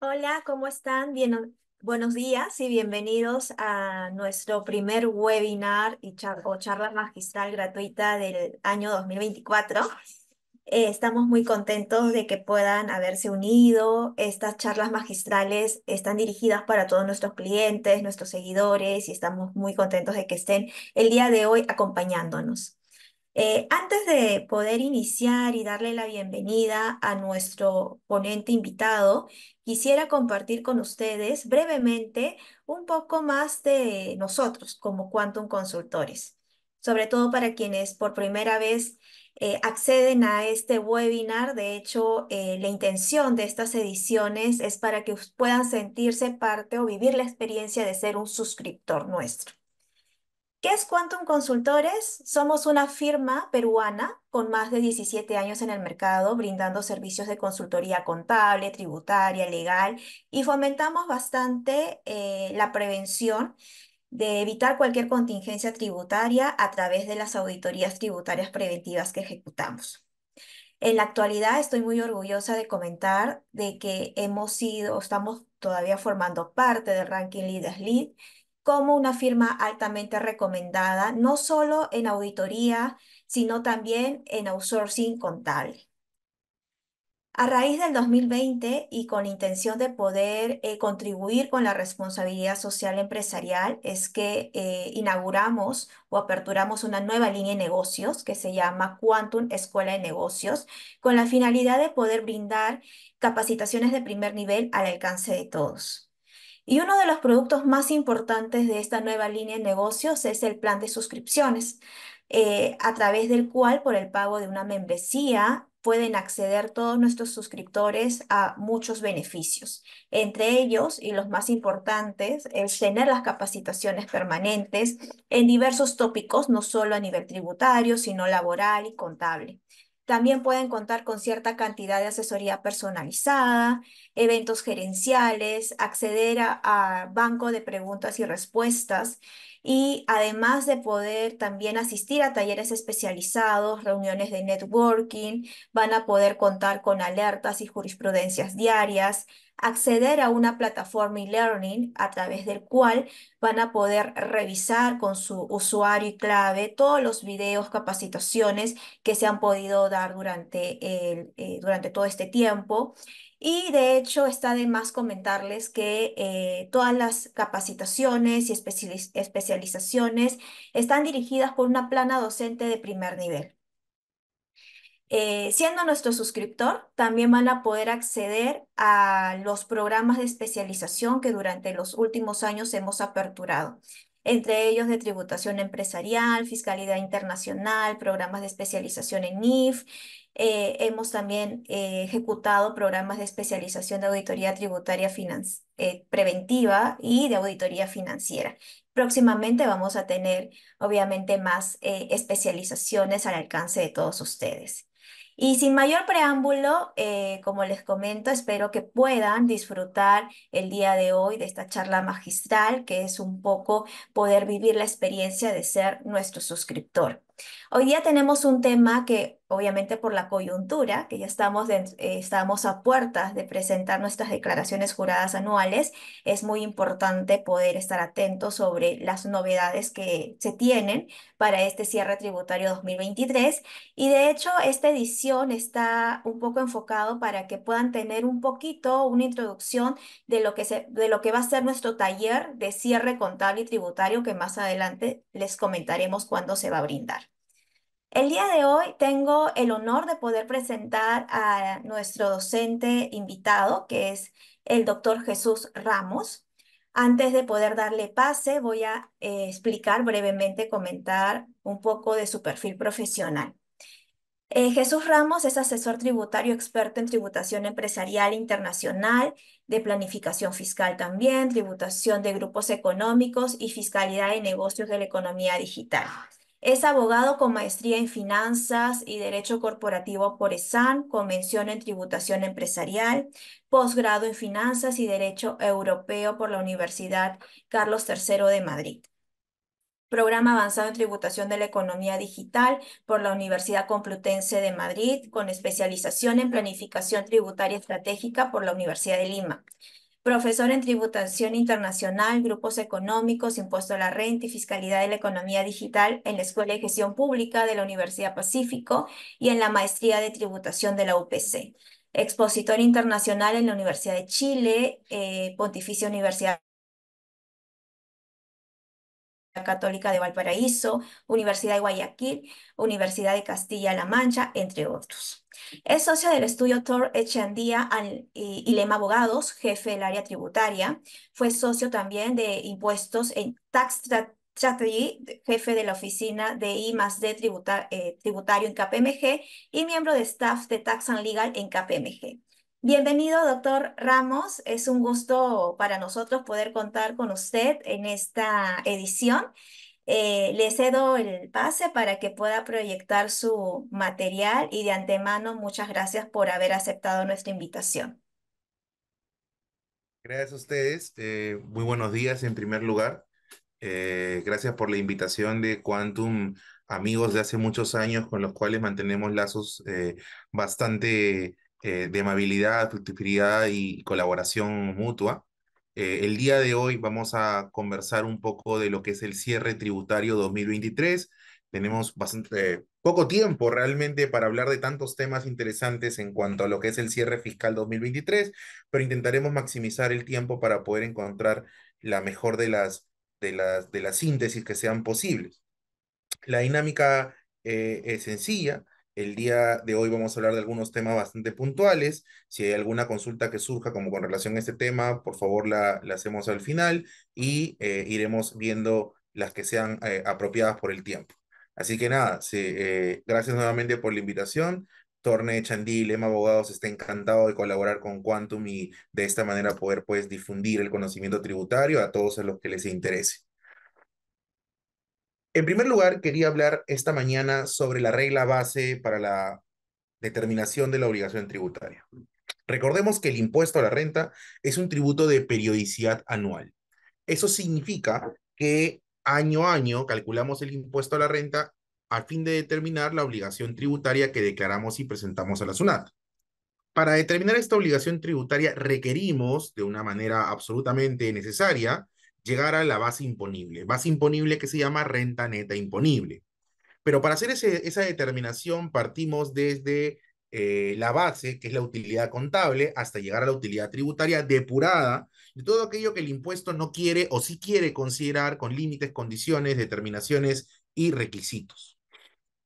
Hola, ¿cómo están? Bien, buenos días y bienvenidos a nuestro primer webinar y o charla magistral gratuita del año 2024. Eh, estamos muy contentos de que puedan haberse unido. Estas charlas magistrales están dirigidas para todos nuestros clientes, nuestros seguidores y estamos muy contentos de que estén el día de hoy acompañándonos. Eh, antes de poder iniciar y darle la bienvenida a nuestro ponente invitado, quisiera compartir con ustedes brevemente un poco más de nosotros como Quantum Consultores, sobre todo para quienes por primera vez eh, acceden a este webinar. De hecho, eh, la intención de estas ediciones es para que puedan sentirse parte o vivir la experiencia de ser un suscriptor nuestro. ¿Qué es Quantum Consultores? Somos una firma peruana con más de 17 años en el mercado, brindando servicios de consultoría contable, tributaria, legal y fomentamos bastante eh, la prevención de evitar cualquier contingencia tributaria a través de las auditorías tributarias preventivas que ejecutamos. En la actualidad estoy muy orgullosa de comentar de que hemos sido, estamos todavía formando parte del ranking Leaders Lead como una firma altamente recomendada, no solo en auditoría, sino también en outsourcing contable. A raíz del 2020 y con intención de poder eh, contribuir con la responsabilidad social empresarial, es que eh, inauguramos o aperturamos una nueva línea de negocios que se llama Quantum Escuela de Negocios, con la finalidad de poder brindar capacitaciones de primer nivel al alcance de todos. Y uno de los productos más importantes de esta nueva línea de negocios es el plan de suscripciones, eh, a través del cual, por el pago de una membresía, pueden acceder todos nuestros suscriptores a muchos beneficios. Entre ellos, y los más importantes, es tener las capacitaciones permanentes en diversos tópicos, no solo a nivel tributario, sino laboral y contable. También pueden contar con cierta cantidad de asesoría personalizada, eventos gerenciales, acceder a, banco de preguntas y respuestas y además de poder también asistir a talleres especializados, reuniones de networking, van a poder contar con alertas y jurisprudencias diarias, acceder a una plataforma e-learning a través del cual van a poder revisar con su usuario y clave todos los videos, capacitaciones que se han podido dar durante, el, eh, durante todo este tiempo. Y de hecho está de más comentarles que eh, todas las capacitaciones y especializaciones están dirigidas por una plana docente de primer nivel. Eh, siendo nuestro suscriptor, también van a poder acceder a los programas de especialización que durante los últimos años hemos aperturado, entre ellos de tributación empresarial, fiscalidad internacional, programas de especialización en NIF. Eh, hemos también eh, ejecutado programas de especialización de auditoría tributaria preventiva y de auditoría financiera. Próximamente vamos a tener, obviamente, más especializaciones al alcance de todos ustedes. Y sin mayor preámbulo, eh, como les comento, espero que puedan disfrutar el día de hoy de esta charla magistral, que es un poco poder vivir la experiencia de ser nuestro suscriptor. Hoy día tenemos un tema que, obviamente por la coyuntura, que ya estamos, eh, estamos a puertas de presentar nuestras declaraciones juradas anuales, es muy importante poder estar atentos sobre las novedades que se tienen para este cierre tributario 2023. Y de hecho, esta edición está un poco enfocado para que puedan tener un poquito una introducción de lo que, se, de lo que va a ser nuestro taller de cierre contable y tributario, que más adelante les comentaremos cuándo se va a brindar. El día de hoy tengo el honor de poder presentar a nuestro docente invitado, que es el doctor Jesús Ramos. Antes de poder darle pase, voy a eh, explicar brevemente, comentar un poco de su perfil profesional. Eh, Jesús Ramos es asesor tributario experto en tributación empresarial internacional, de planificación fiscal también, tributación de grupos económicos y fiscalidad de negocios de la economía digital. Es abogado con maestría en finanzas y derecho corporativo por ESAN, convención en tributación empresarial, posgrado en finanzas y derecho europeo por la Universidad Carlos III de Madrid. Programa Avanzado en Tributación de la Economía Digital por la Universidad Complutense de Madrid, con especialización en Planificación Tributaria Estratégica por la Universidad de Lima. Profesor en Tributación Internacional, Grupos Económicos, Impuesto a la Renta y Fiscalidad de la Economía Digital en la Escuela de Gestión Pública de la Universidad Pacífico y en la Maestría de Tributación de la UPC. Expositor internacional en la Universidad de Chile, eh, Pontificia Universidad Católica de Valparaíso, Universidad de Guayaquil, Universidad de Castilla-La Mancha, entre otros. Es socio del estudio Tor Echandía y Lema Abogados, jefe del área tributaria. Fue socio también de impuestos en Tax Strategy, jefe de la oficina de I D eh, tributario en KPMG y miembro de staff de Tax and Legal en KPMG. Bienvenido, doctor Ramos. Es un gusto para nosotros poder contar con usted en esta edición. Eh, le cedo el pase para que pueda proyectar su material y de antemano muchas gracias por haber aceptado nuestra invitación. Gracias a ustedes. Eh, muy buenos días en primer lugar. Eh, gracias por la invitación de Quantum, amigos de hace muchos años con los cuales mantenemos lazos bastante eh, de amabilidad, fructividad y colaboración mutua. Eh, el día de hoy vamos a conversar un poco de lo que es el cierre tributario 2023. Tenemos bastante poco tiempo realmente para hablar de tantos temas interesantes en cuanto a lo que es el cierre fiscal 2023, pero intentaremos maximizar el tiempo para poder encontrar la mejor de las, de las, de las síntesis que sean posibles. La dinámica eh, es sencilla. El día de hoy vamos a hablar de algunos temas bastante puntuales. Si hay alguna consulta que surja como con relación a este tema, por favor la, hacemos al final y eh, iremos viendo las que sean eh, apropiadas por el tiempo. Así que nada, eh, gracias nuevamente por la invitación. Torne Chandí, Lema Abogados está encantado de colaborar con Quantum y de esta manera poder pues difundir el conocimiento tributario a todos los que les interese. En primer lugar, quería hablar esta mañana sobre la regla base para la determinación de la obligación tributaria. Recordemos que el impuesto a la renta es un tributo de periodicidad anual. Eso significa que año a año calculamos el impuesto a la renta a fin de determinar la obligación tributaria que declaramos y presentamos a la SUNAT. Para determinar esta obligación tributaria requerimos, de una manera absolutamente necesaria, llegar a la base imponible, base imponible que se llama renta neta imponible. Pero para hacer esa determinación partimos desde eh, la base, que es la utilidad contable, hasta llegar a la utilidad tributaria depurada de todo aquello que el impuesto no quiere o sí quiere considerar con límites, condiciones, determinaciones y requisitos.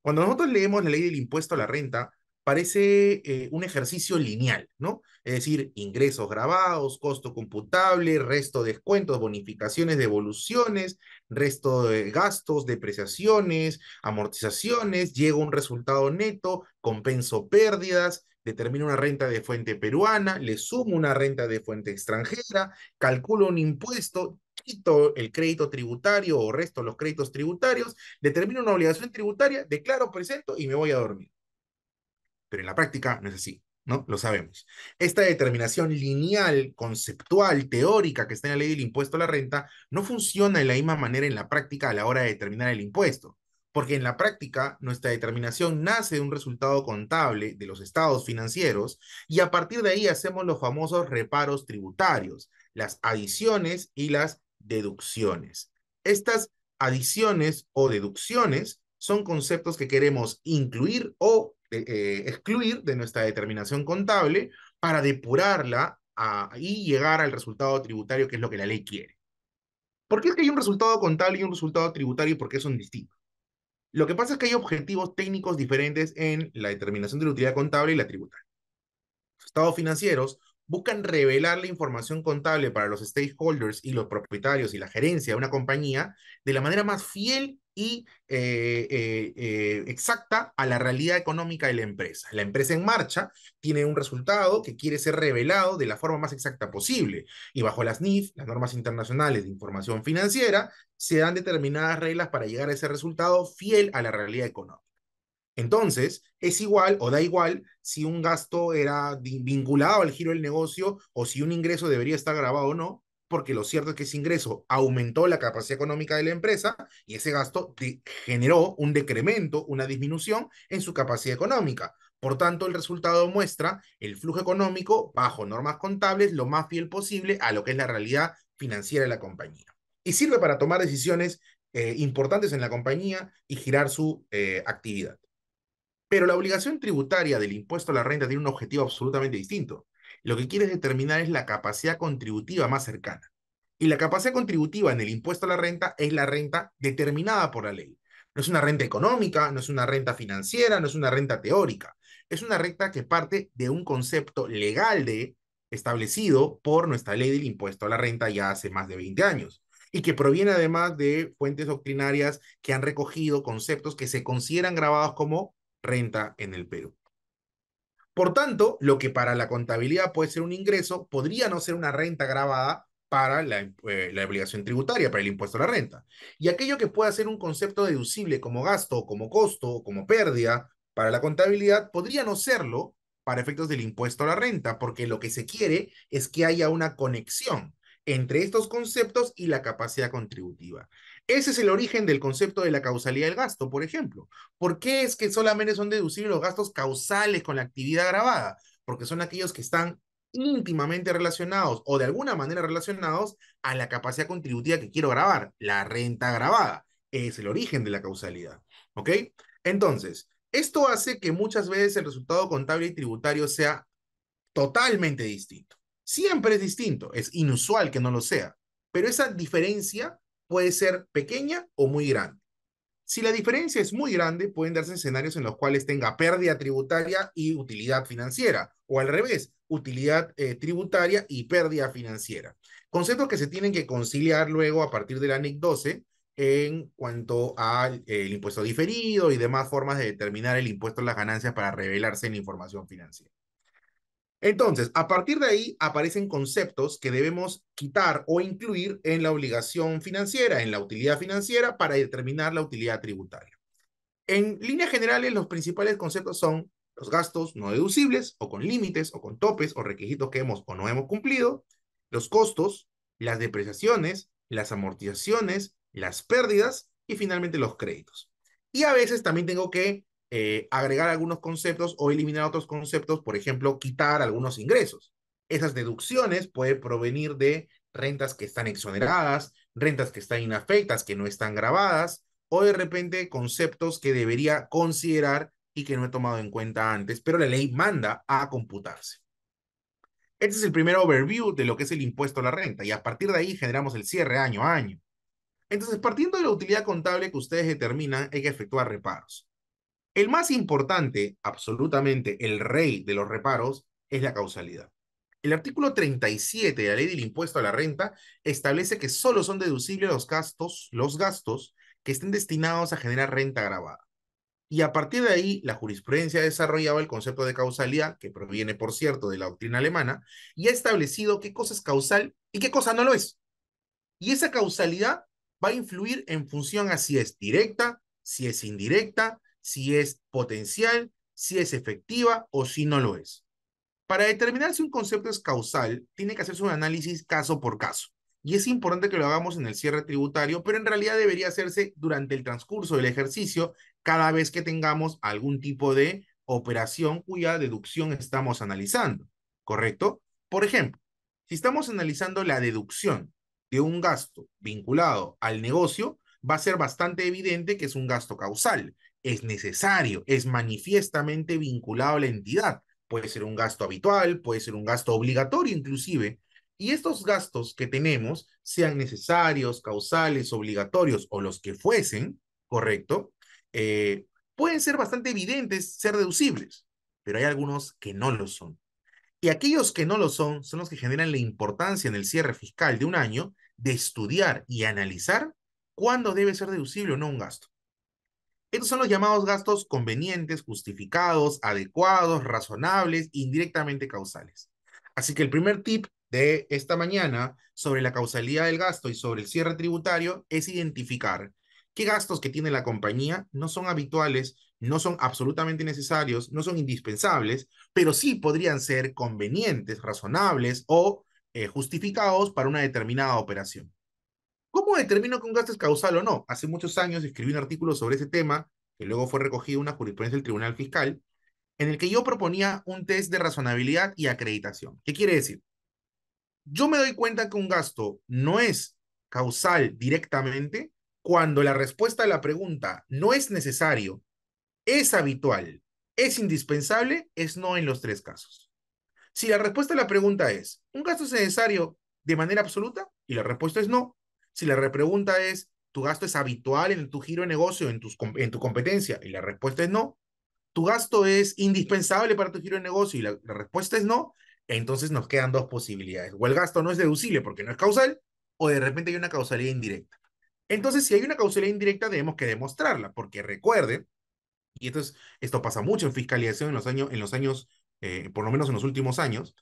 Cuando nosotros leemos la ley del impuesto a la renta, parece eh, un ejercicio lineal, ¿no? Es decir, ingresos grabados, costo computable, resto de descuentos, bonificaciones, devoluciones, resto de gastos, depreciaciones, amortizaciones, llega un resultado neto, compenso pérdidas, determino una renta de fuente peruana, le sumo una renta de fuente extranjera, calculo un impuesto, quito el crédito tributario o resto los créditos tributarios, determino una obligación tributaria, declaro, presento y me voy a dormir pero en la práctica no es así, ¿no? Lo sabemos. Esta determinación lineal, conceptual, teórica que está en la ley del impuesto a la renta no funciona de la misma manera en la práctica a la hora de determinar el impuesto, porque en la práctica nuestra determinación nace de un resultado contable de los estados financieros y a partir de ahí hacemos los famosos reparos tributarios, las adiciones y las deducciones. Estas adiciones o deducciones son conceptos que queremos incluir o eh, excluir de nuestra determinación contable para depurarla y llegar al resultado tributario que es lo que la ley quiere. ¿Por qué es que hay un resultado contable y un resultado tributario y por qué son distintos? Lo que pasa es que hay objetivos técnicos diferentes en la determinación de la utilidad contable y la tributaria. Los estados financieros buscan revelar la información contable para los stakeholders y los propietarios y la gerencia de una compañía de la manera más fiel y eh, eh, eh, exacta a la realidad económica de la empresa. La empresa en marcha tiene un resultado que quiere ser revelado de la forma más exacta posible y bajo las NIF, las normas internacionales de información financiera, se dan determinadas reglas para llegar a ese resultado fiel a la realidad económica. Entonces, es igual o da igual si un gasto era vinculado al giro del negocio o si un ingreso debería estar grabado o no, porque lo cierto es que ese ingreso aumentó la capacidad económica de la empresa y ese gasto generó un decremento, una disminución en su capacidad económica. Por tanto, el resultado muestra el flujo económico bajo normas contables lo más fiel posible a lo que es la realidad financiera de la compañía. Y sirve para tomar decisiones eh, importantes en la compañía y girar su eh, actividad. Pero la obligación tributaria del impuesto a la renta tiene un objetivo absolutamente distinto. Lo que quiere determinar es la capacidad contributiva más cercana. Y la capacidad contributiva en el impuesto a la renta es la renta determinada por la ley. No es una renta económica, no es una renta financiera, no es una renta teórica. Es una renta que parte de un concepto legal de establecido por nuestra ley del impuesto a la renta ya hace más de 20 años y que proviene además de fuentes doctrinarias que han recogido conceptos que se consideran grabados como renta en el Perú. Por tanto, lo que para la contabilidad puede ser un ingreso, podría no ser una renta grabada para la, eh, obligación tributaria, para el impuesto a la renta. Y aquello que pueda ser un concepto deducible como gasto, como costo, como pérdida para la contabilidad, podría no serlo para efectos del impuesto a la renta, porque lo que se quiere es que haya una conexión entre estos conceptos y la capacidad contributiva. Ese es el origen del concepto de la causalidad del gasto, por ejemplo. ¿Por qué es que solamente son deducibles los gastos causales con la actividad grabada? Porque son aquellos que están íntimamente relacionados o de alguna manera relacionados a la capacidad contributiva que quiero grabar, la renta grabada. Es el origen de la causalidad. ¿Ok? Entonces, esto hace que muchas veces el resultado contable y tributario sea totalmente distinto. Siempre es distinto, es inusual que no lo sea, pero esa diferencia puede ser pequeña o muy grande. Si la diferencia es muy grande, pueden darse escenarios en los cuales tenga pérdida tributaria y utilidad financiera, o al revés, utilidad eh, tributaria y pérdida financiera. Conceptos que se tienen que conciliar luego a partir del ANEC 12 en cuanto al impuesto diferido y demás formas de determinar el impuesto a las ganancias para revelarse en información financiera. Entonces, a partir de ahí aparecen conceptos que debemos quitar o incluir en la obligación financiera, en la utilidad financiera, para determinar la utilidad tributaria. En líneas generales, los principales conceptos son los gastos no deducibles o con límites o con topes o requisitos que hemos o no hemos cumplido, los costos, las depreciaciones, las amortizaciones, las pérdidas y finalmente los créditos. Y a veces también tengo que eh, agregar algunos conceptos o eliminar otros conceptos, por ejemplo, quitar algunos ingresos. Esas deducciones pueden provenir de rentas que están exoneradas, rentas que están inafectas, que no están grabadas, o de repente conceptos que debería considerar y que no he tomado en cuenta antes, pero la ley manda a computarse. Este es el primer overview de lo que es el impuesto a la renta y a partir de ahí generamos el cierre año a año. Entonces, partiendo de la utilidad contable que ustedes determinan, hay que efectuar reparos. El más importante, absolutamente el rey de los reparos, es la causalidad. El artículo 37 de la ley del impuesto a la renta establece que solo son deducibles los gastos, los gastos que estén destinados a generar renta grabada. Y a partir de ahí, la jurisprudencia ha desarrollado el concepto de causalidad, que proviene, por cierto, de la doctrina alemana, y ha establecido qué cosa es causal y qué cosa no lo es. Y esa causalidad va a influir en función a si es directa, si es indirecta, si es potencial, si es efectiva o si no lo es. Para determinar si un concepto es causal, tiene que hacerse un análisis caso por caso. Y es importante que lo hagamos en el cierre tributario, pero en realidad debería hacerse durante el transcurso del ejercicio cada vez que tengamos algún tipo de operación cuya deducción estamos analizando. ¿Correcto? Por ejemplo, si estamos analizando la deducción de un gasto vinculado al negocio, va a ser bastante evidente que es un gasto causal es necesario, es manifiestamente vinculado a la entidad. Puede ser un gasto habitual, puede ser un gasto obligatorio inclusive. Y estos gastos que tenemos, sean necesarios, causales, obligatorios o los que fuesen, ¿correcto? Eh, pueden ser bastante evidentes, ser deducibles, pero hay algunos que no lo son. Y aquellos que no lo son son los que generan la importancia en el cierre fiscal de un año de estudiar y analizar cuándo debe ser deducible o no un gasto. Estos son los llamados gastos convenientes, justificados, adecuados, razonables, indirectamente causales. Así que el primer tip de esta mañana sobre la causalidad del gasto y sobre el cierre tributario es identificar qué gastos que tiene la compañía no son habituales, no son absolutamente necesarios, no son indispensables, pero sí podrían ser convenientes, razonables o eh, justificados para una determinada operación. ¿Cómo determino que un gasto es causal o no? Hace muchos años escribí un artículo sobre ese tema, que luego fue recogido en una jurisprudencia del Tribunal Fiscal, en el que yo proponía un test de razonabilidad y acreditación. ¿Qué quiere decir? Yo me doy cuenta que un gasto no es causal directamente cuando la respuesta a la pregunta no es necesario, es habitual, es indispensable, es no en los tres casos. Si la respuesta a la pregunta es, ¿un gasto es necesario de manera absoluta? Y la respuesta es no. Si la repregunta es, ¿tu gasto es habitual en tu giro de negocio, en, tu competencia? Y la respuesta es no. ¿Tu gasto es indispensable para tu giro de negocio? Y la, respuesta es no. Entonces nos quedan dos posibilidades. O el gasto no es deducible porque no es causal, o de repente hay una causalidad indirecta. Entonces, si hay una causalidad indirecta, debemos que demostrarla, porque recuerden, y esto, es, esto pasa mucho en fiscalización en los años, en los años eh, por lo menos en los últimos años,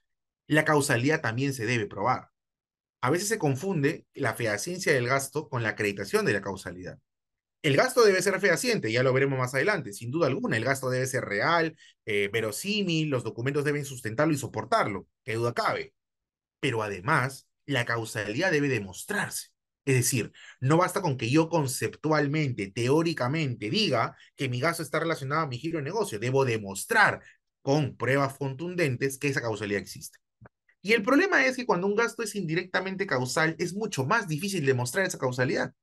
la causalidad también se debe probar. A veces se confunde la fehacencia del gasto con la acreditación de la causalidad. El gasto debe ser fehaciente, ya lo veremos más adelante, sin duda alguna. El gasto debe ser real, eh, verosímil, los documentos deben sustentarlo y soportarlo, qué duda cabe. Pero además, la causalidad debe demostrarse. Es decir, no basta con que yo conceptualmente, teóricamente diga que mi gasto está relacionado a mi giro de negocio. Debo demostrar con pruebas contundentes que esa causalidad existe. Y el problema es que cuando un gasto es indirectamente causal, es mucho más difícil demostrar esa causalidad.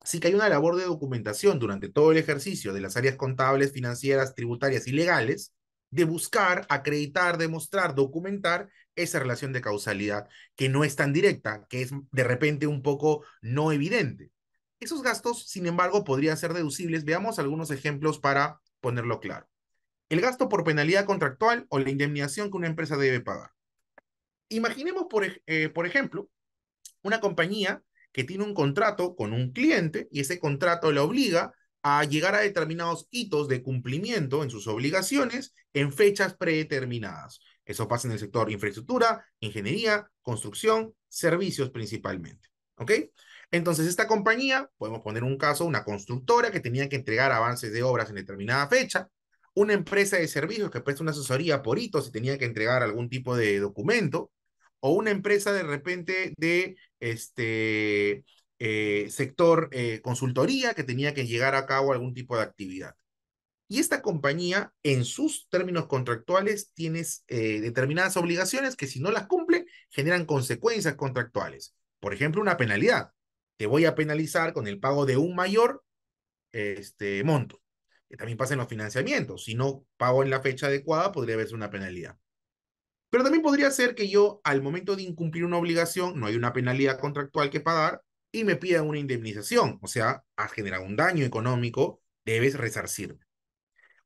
Así que hay una labor de documentación durante todo el ejercicio de las áreas contables, financieras, tributarias y legales de buscar, acreditar, demostrar, documentar esa relación de causalidad que no es tan directa, que es de repente un poco no evidente. Esos gastos, sin embargo, podrían ser deducibles. Veamos algunos ejemplos para ponerlo claro. El gasto por penalidad contractual o la indemnización que una empresa debe pagar. Imaginemos, por, eh, por ejemplo, una compañía que tiene un contrato con un cliente y ese contrato le obliga a llegar a determinados hitos de cumplimiento en sus obligaciones en fechas predeterminadas. Eso pasa en el sector infraestructura, ingeniería, construcción, servicios principalmente. ¿Ok? Entonces, esta compañía, podemos poner un caso, una constructora que tenía que entregar avances de obras en determinada fecha, una empresa de servicios que presta una asesoría por hitos y tenía que entregar algún tipo de documento, o una empresa de repente de este eh, sector eh, consultoría que tenía que llegar a cabo algún tipo de actividad. Y esta compañía, en sus términos contractuales, tiene eh, determinadas obligaciones que si no las cumple, generan consecuencias contractuales. Por ejemplo, una penalidad. Te voy a penalizar con el pago de un mayor este, monto. Que también pasa en los financiamientos. Si no pago en la fecha adecuada, podría haberse una penalidad. Pero también podría ser que yo, al momento de incumplir una obligación, no hay una penalidad contractual que pagar y me pidan una indemnización. O sea, has generado un daño económico, debes resarcirme.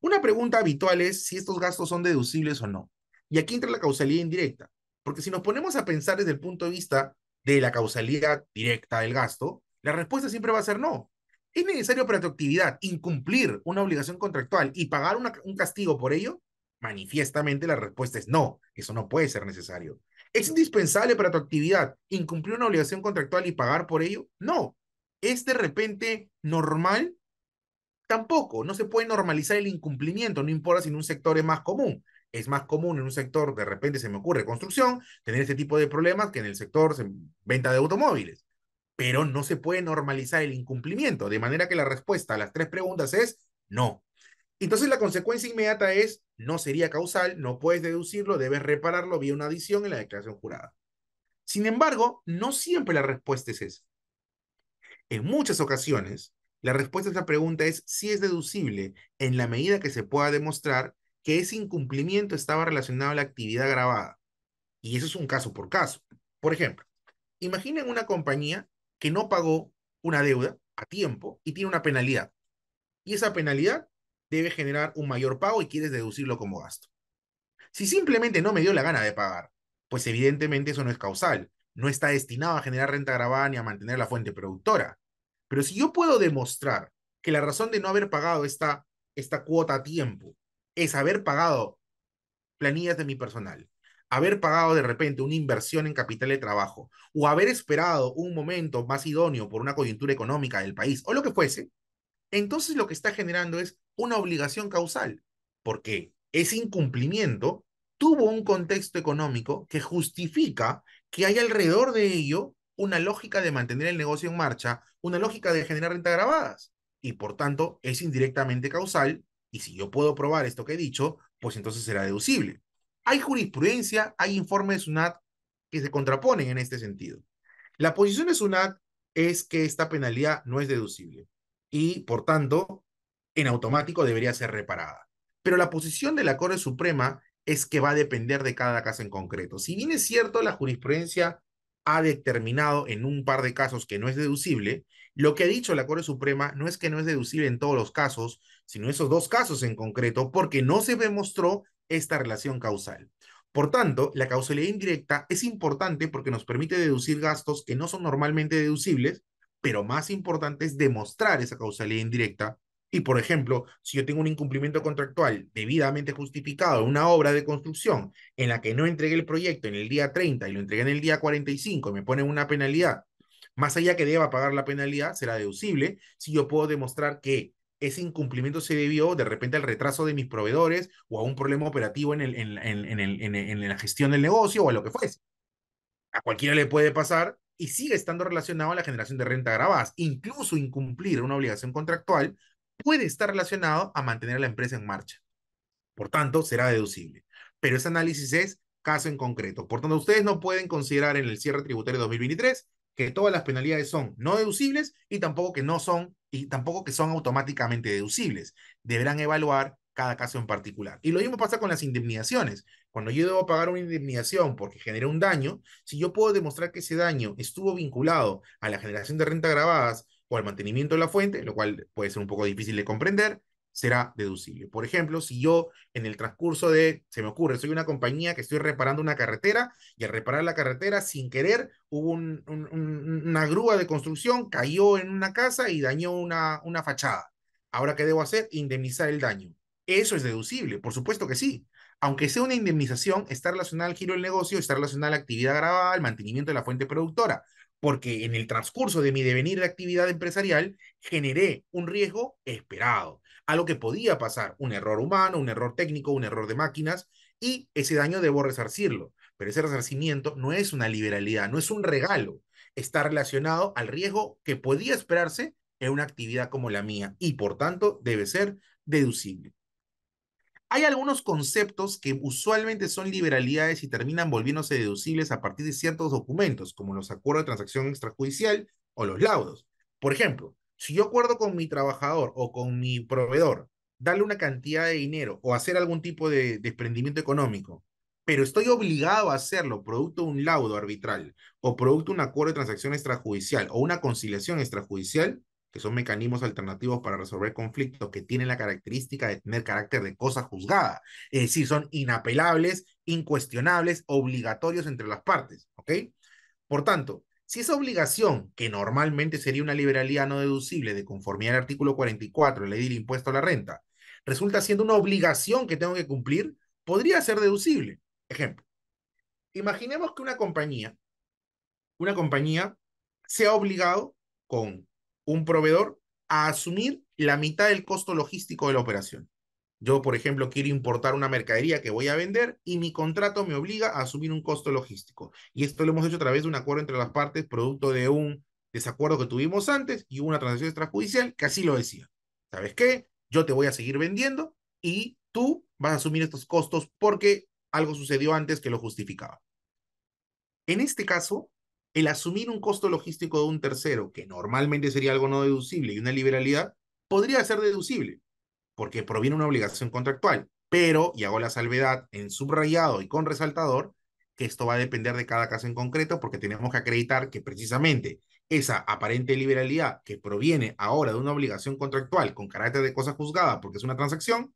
Una pregunta habitual es si estos gastos son deducibles o no. Y aquí entra la causalidad indirecta. Porque si nos ponemos a pensar desde el punto de vista de la causalidad directa del gasto, la respuesta siempre va a ser no. ¿Es necesario para tu actividad incumplir una obligación contractual y pagar un castigo por ello? Manifiestamente la respuesta es no, eso no puede ser necesario. ¿Es indispensable para tu actividad incumplir una obligación contractual y pagar por ello? No. ¿Es de repente normal? Tampoco. No se puede normalizar el incumplimiento, no importa si en un sector es más común. Es más común en un sector, de repente se me ocurre construcción, tener este tipo de problemas que en el sector venta de automóviles pero no se puede normalizar el incumplimiento, de manera que la respuesta a las tres preguntas es no. Entonces la consecuencia inmediata es no sería causal, no puedes deducirlo, debes repararlo vía una adición en la declaración jurada. Sin embargo, no siempre la respuesta es esa. En muchas ocasiones, la respuesta a esta pregunta es si es deducible en la medida que se pueda demostrar que ese incumplimiento estaba relacionado a la actividad grabada. Y eso es un caso por caso. Por ejemplo, imaginen una compañía que no pagó una deuda a tiempo y tiene una penalidad. Y esa penalidad debe generar un mayor pago y quieres deducirlo como gasto. Si simplemente no me dio la gana de pagar, pues evidentemente eso no es causal, no está destinado a generar renta grabada ni a mantener la fuente productora. Pero si yo puedo demostrar que la razón de no haber pagado esta, esta cuota a tiempo es haber pagado planillas de mi personal, haber pagado de repente una inversión en capital de trabajo o haber esperado un momento más idóneo por una coyuntura económica del país o lo que fuese, entonces lo que está generando es una obligación causal, porque ese incumplimiento tuvo un contexto económico que justifica que hay alrededor de ello una lógica de mantener el negocio en marcha, una lógica de generar renta grabadas. Y por tanto, es indirectamente causal. Y si yo puedo probar esto que he dicho, pues entonces será deducible. Hay jurisprudencia, hay informes de SUNAT que se contraponen en este sentido. La posición de SUNAT es que esta penalidad no es deducible y, por tanto, en automático debería ser reparada. Pero la posición de la Corte Suprema es que va a depender de cada caso en concreto. Si bien es cierto, la jurisprudencia ha determinado en un par de casos que no es deducible, lo que ha dicho la Corte Suprema no es que no es deducible en todos los casos, sino esos dos casos en concreto, porque no se demostró esta relación causal. Por tanto, la causalidad indirecta es importante porque nos permite deducir gastos que no son normalmente deducibles, pero más importante es demostrar esa causalidad indirecta. Y, por ejemplo, si yo tengo un incumplimiento contractual debidamente justificado en una obra de construcción en la que no entregué el proyecto en el día 30 y lo entregué en el día 45 y me ponen una penalidad, más allá que deba pagar la penalidad, será deducible si yo puedo demostrar que ese incumplimiento se debió de repente al retraso de mis proveedores o a un problema operativo en, en, la gestión del negocio o a lo que fuese. A cualquiera le puede pasar y sigue estando relacionado a la generación de renta grabadas. Incluso incumplir una obligación contractual puede estar relacionado a mantener a la empresa en marcha. Por tanto, será deducible. Pero ese análisis es caso en concreto. Por tanto, ustedes no pueden considerar en el cierre tributario 2023 que todas las penalidades son no deducibles y tampoco que no son y tampoco que son automáticamente deducibles. Deberán evaluar cada caso en particular. Y lo mismo pasa con las indemnizaciones. Cuando yo debo pagar una indemnización porque generé un daño, si yo puedo demostrar que ese daño estuvo vinculado a la generación de renta grabadas o al mantenimiento de la fuente, lo cual puede ser un poco difícil de comprender, será deducible. Por ejemplo, si yo en el transcurso de, se me ocurre, soy una compañía que estoy reparando una carretera y al reparar la carretera sin querer hubo un, una grúa de construcción, cayó en una casa y dañó una, una fachada. Ahora, ¿qué debo hacer? Indemnizar el daño. Eso es deducible, por supuesto que sí. Aunque sea una indemnización, está relacionada al giro del negocio, está relacionada a la actividad grabada, al mantenimiento de la fuente productora, porque en el transcurso de mi devenir de actividad empresarial generé un riesgo esperado a lo que podía pasar, un error humano, un error técnico, un error de máquinas, y ese daño debo resarcirlo. Pero ese resarcimiento no es una liberalidad, no es un regalo, está relacionado al riesgo que podía esperarse en una actividad como la mía y por tanto debe ser deducible. Hay algunos conceptos que usualmente son liberalidades y terminan volviéndose deducibles a partir de ciertos documentos, como los acuerdos de transacción extrajudicial o los laudos. Por ejemplo, si yo acuerdo con mi trabajador o con mi proveedor darle una cantidad de dinero o hacer algún tipo de desprendimiento económico, pero estoy obligado a hacerlo producto de un laudo arbitral o producto de un acuerdo de transacción extrajudicial o una conciliación extrajudicial, que son mecanismos alternativos para resolver conflictos que tienen la característica de tener carácter de cosa juzgada, es decir, son inapelables, incuestionables, obligatorios entre las partes, ¿ok? Por tanto, si esa obligación, que normalmente sería una liberalidad no deducible de conformidad al artículo 44 de la ley del impuesto a la renta, resulta siendo una obligación que tengo que cumplir, podría ser deducible. Ejemplo, imaginemos que una compañía, una compañía se ha obligado con un proveedor a asumir la mitad del costo logístico de la operación. Yo, por ejemplo, quiero importar una mercadería que voy a vender y mi contrato me obliga a asumir un costo logístico. Y esto lo hemos hecho a través de un acuerdo entre las partes, producto de un desacuerdo que tuvimos antes y una transacción extrajudicial que así lo decía. ¿Sabes qué? Yo te voy a seguir vendiendo y tú vas a asumir estos costos porque algo sucedió antes que lo justificaba. En este caso, el asumir un costo logístico de un tercero, que normalmente sería algo no deducible y una liberalidad, podría ser deducible porque proviene una obligación contractual. Pero, y hago la salvedad en subrayado y con resaltador, que esto va a depender de cada caso en concreto, porque tenemos que acreditar que precisamente esa aparente liberalidad que proviene ahora de una obligación contractual con carácter de cosa juzgada, porque es una transacción,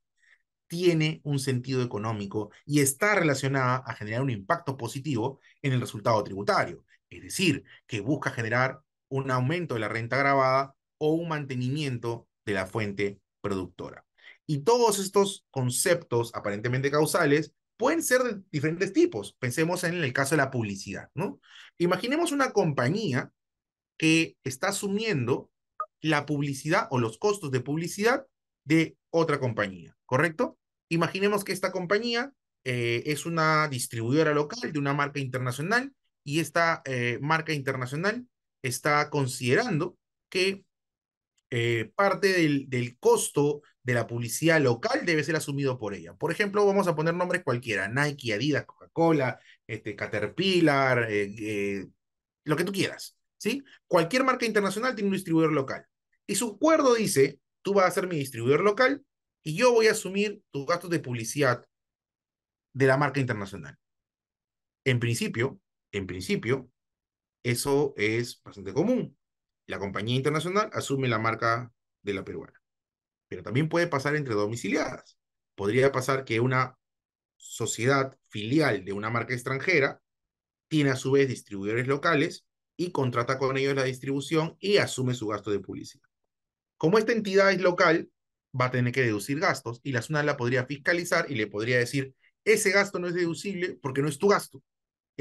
tiene un sentido económico y está relacionada a generar un impacto positivo en el resultado tributario. Es decir, que busca generar un aumento de la renta grabada o un mantenimiento de la fuente productora. Y todos estos conceptos aparentemente causales pueden ser de diferentes tipos. Pensemos en el caso de la publicidad, ¿no? Imaginemos una compañía que está asumiendo la publicidad o los costos de publicidad de otra compañía, ¿correcto? Imaginemos que esta compañía eh, es una distribuidora local de una marca internacional y esta eh, marca internacional está considerando que eh, parte del, del, costo de la publicidad local debe ser asumido por ella. Por ejemplo, vamos a poner nombres cualquiera, Nike, Adidas, Coca-Cola, este, Caterpillar, eh, lo que tú quieras, ¿sí? Cualquier marca internacional tiene un distribuidor local. Y su acuerdo dice, tú vas a ser mi distribuidor local y yo voy a asumir tus gastos de publicidad de la marca internacional. En principio, en principio, eso es bastante común. La compañía internacional asume la marca de la peruana. Pero también puede pasar entre domiciliadas. Podría pasar que una sociedad filial de una marca extranjera tiene a su vez distribuidores locales y contrata con ellos la distribución y asume su gasto de publicidad. Como esta entidad es local, va a tener que deducir gastos y la SUNAT la podría fiscalizar y le podría decir, ese gasto no es deducible porque no es tu gasto,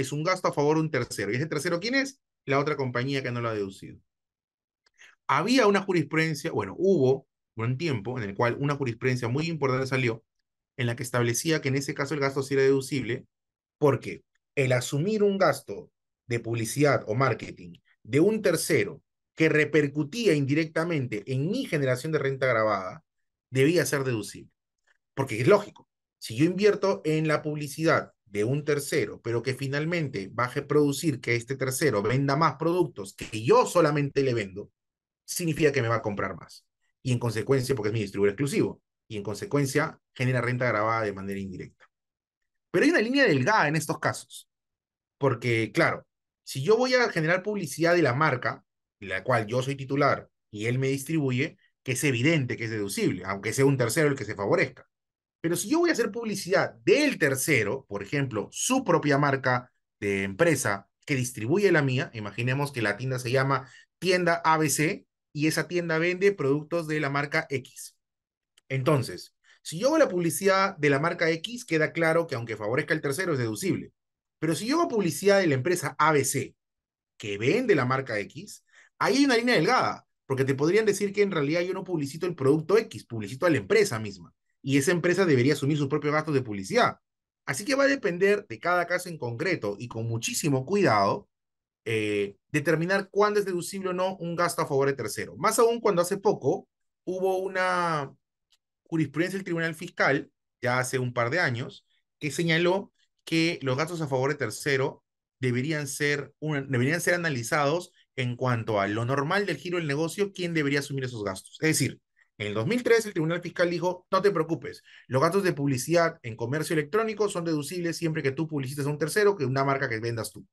es un gasto a favor de un tercero. ¿Y ese tercero quién es? La otra compañía que no lo ha deducido. Había una jurisprudencia, bueno, hubo un tiempo en el cual una jurisprudencia muy importante salió en la que establecía que en ese caso el gasto sí era deducible, porque el asumir un gasto de publicidad o marketing de un tercero que repercutía indirectamente en mi generación de renta grabada, debía ser deducible. Porque es lógico, si yo invierto en la publicidad de un tercero, pero que finalmente baje producir que este tercero venda más productos que yo solamente le vendo, significa que me va a comprar más. Y en consecuencia, porque es mi distribuidor exclusivo, y en consecuencia genera renta grabada de manera indirecta. Pero hay una línea delgada en estos casos, porque claro, si yo voy a generar publicidad de la marca, la cual yo soy titular y él me distribuye, que es evidente que es deducible, aunque sea un tercero el que se favorezca. Pero si yo voy a hacer publicidad del tercero, por ejemplo, su propia marca de empresa que distribuye la mía, imaginemos que la tienda se llama tienda ABC y esa tienda vende productos de la marca X. Entonces, si yo hago la publicidad de la marca X, queda claro que aunque favorezca el tercero es deducible. Pero si yo hago publicidad de la empresa ABC, que vende la marca X, ahí hay una línea delgada, porque te podrían decir que en realidad yo no publicito el producto X, publicito a la empresa misma. Y esa empresa debería asumir sus propios gastos de publicidad. Así que va a depender de cada caso en concreto y con muchísimo cuidado eh, determinar cuándo es deducible o no un gasto a favor de tercero. Más aún cuando hace poco hubo una jurisprudencia del Tribunal Fiscal, ya hace un par de años, que señaló que los gastos a favor de tercero deberían ser, deberían ser analizados en cuanto a lo normal del giro del negocio, quién debería asumir esos gastos. Es decir, en el 2003 el Tribunal Fiscal dijo, no te preocupes, los gastos de publicidad en comercio electrónico son deducibles siempre que tú publicites a un tercero que una marca que vendas tú.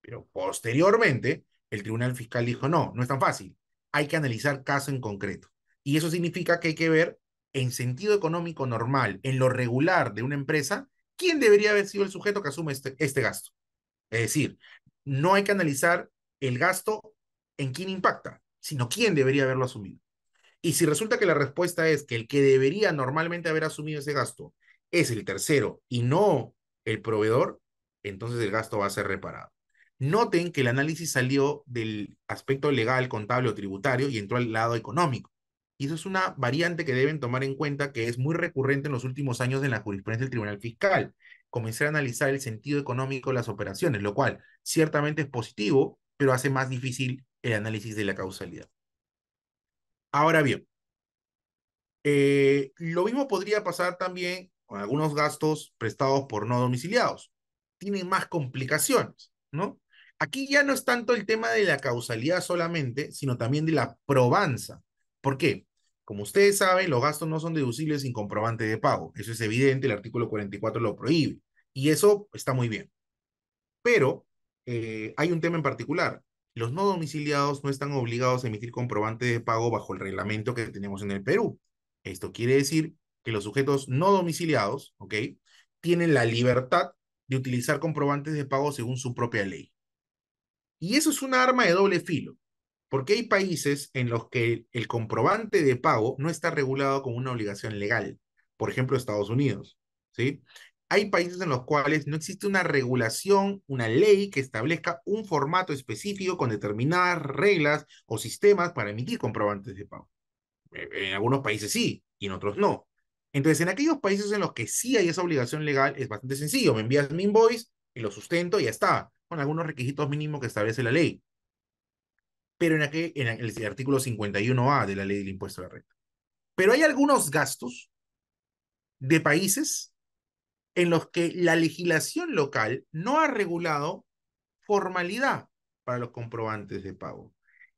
Pero posteriormente, el Tribunal Fiscal dijo, no, no es tan fácil, hay que analizar caso en concreto. Y eso significa que hay que ver en sentido económico normal, en lo regular de una empresa, ¿quién debería haber sido el sujeto que asume este, este gasto? Es decir, no hay que analizar el gasto en quién impacta, sino quién debería haberlo asumido. Y si resulta que la respuesta es que el que debería normalmente haber asumido ese gasto es el tercero y no el proveedor, entonces el gasto va a ser reparado. Noten que el análisis salió del aspecto legal, contable o tributario y entró al lado económico. Y eso es una variante que deben tomar en cuenta que es muy recurrente en los últimos años en la jurisprudencia del Tribunal Fiscal. Comenzar a analizar el sentido económico de las operaciones, lo cual ciertamente es positivo, pero hace más difícil el análisis de la causalidad. Ahora bien, eh, lo mismo podría pasar también con algunos gastos prestados por no domiciliados. Tienen más complicaciones, ¿no? Aquí ya no es tanto el tema de la causalidad solamente, sino también de la probanza. ¿Por qué? Como ustedes saben, los gastos no son deducibles sin comprobante de pago. Eso es evidente, el artículo 44 lo prohíbe. Y eso está muy bien. Pero eh, hay un tema en particular. Los no domiciliados no están obligados a emitir comprobante de pago bajo el reglamento que tenemos en el Perú. Esto quiere decir que los sujetos no domiciliados, ¿ok? Tienen la libertad de utilizar comprobantes de pago según su propia ley. Y eso es un arma de doble filo. Porque hay países en los que el comprobante de pago no está regulado como una obligación legal. Por ejemplo, Estados Unidos. ¿sí? Hay países en los cuales no existe una regulación, una ley que establezca un formato específico con determinadas reglas o sistemas para emitir comprobantes de pago. En algunos países sí, y en otros no. Entonces, en aquellos países en los que sí hay esa obligación legal, es bastante sencillo. Me envías mi invoice y lo sustento y ya está con algunos requisitos mínimos que establece la ley, pero en, aquel, en el artículo 51A de la ley del impuesto a la renta. Pero hay algunos gastos de países en los que la legislación local no ha regulado formalidad para los comprobantes de pago.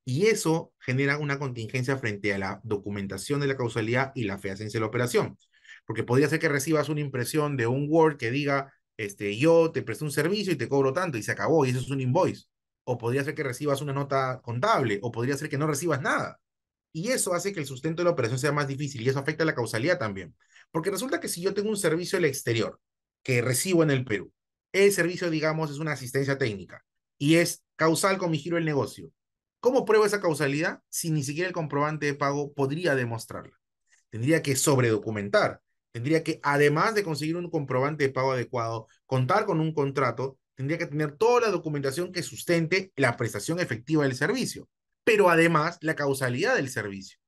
Y eso genera una contingencia frente a la documentación de la causalidad y la fehacencia de la operación. Porque podría ser que recibas una impresión de un Word que diga, este, yo te presté un servicio y te cobro tanto y se acabó y eso es un invoice. O podría ser que recibas una nota contable o podría ser que no recibas nada. Y eso hace que el sustento de la operación sea más difícil y eso afecta a la causalidad también. Porque resulta que si yo tengo un servicio el exterior que recibo en el Perú, el servicio, digamos, es una asistencia técnica y es causal con mi giro del negocio. ¿Cómo pruebo esa causalidad si ni siquiera el comprobante de pago podría demostrarla? Tendría que sobredocumentar, tendría que, además de conseguir un comprobante de pago adecuado, contar con un contrato, tendría que tener toda la documentación que sustente la prestación efectiva del servicio, pero además la causalidad del servicio.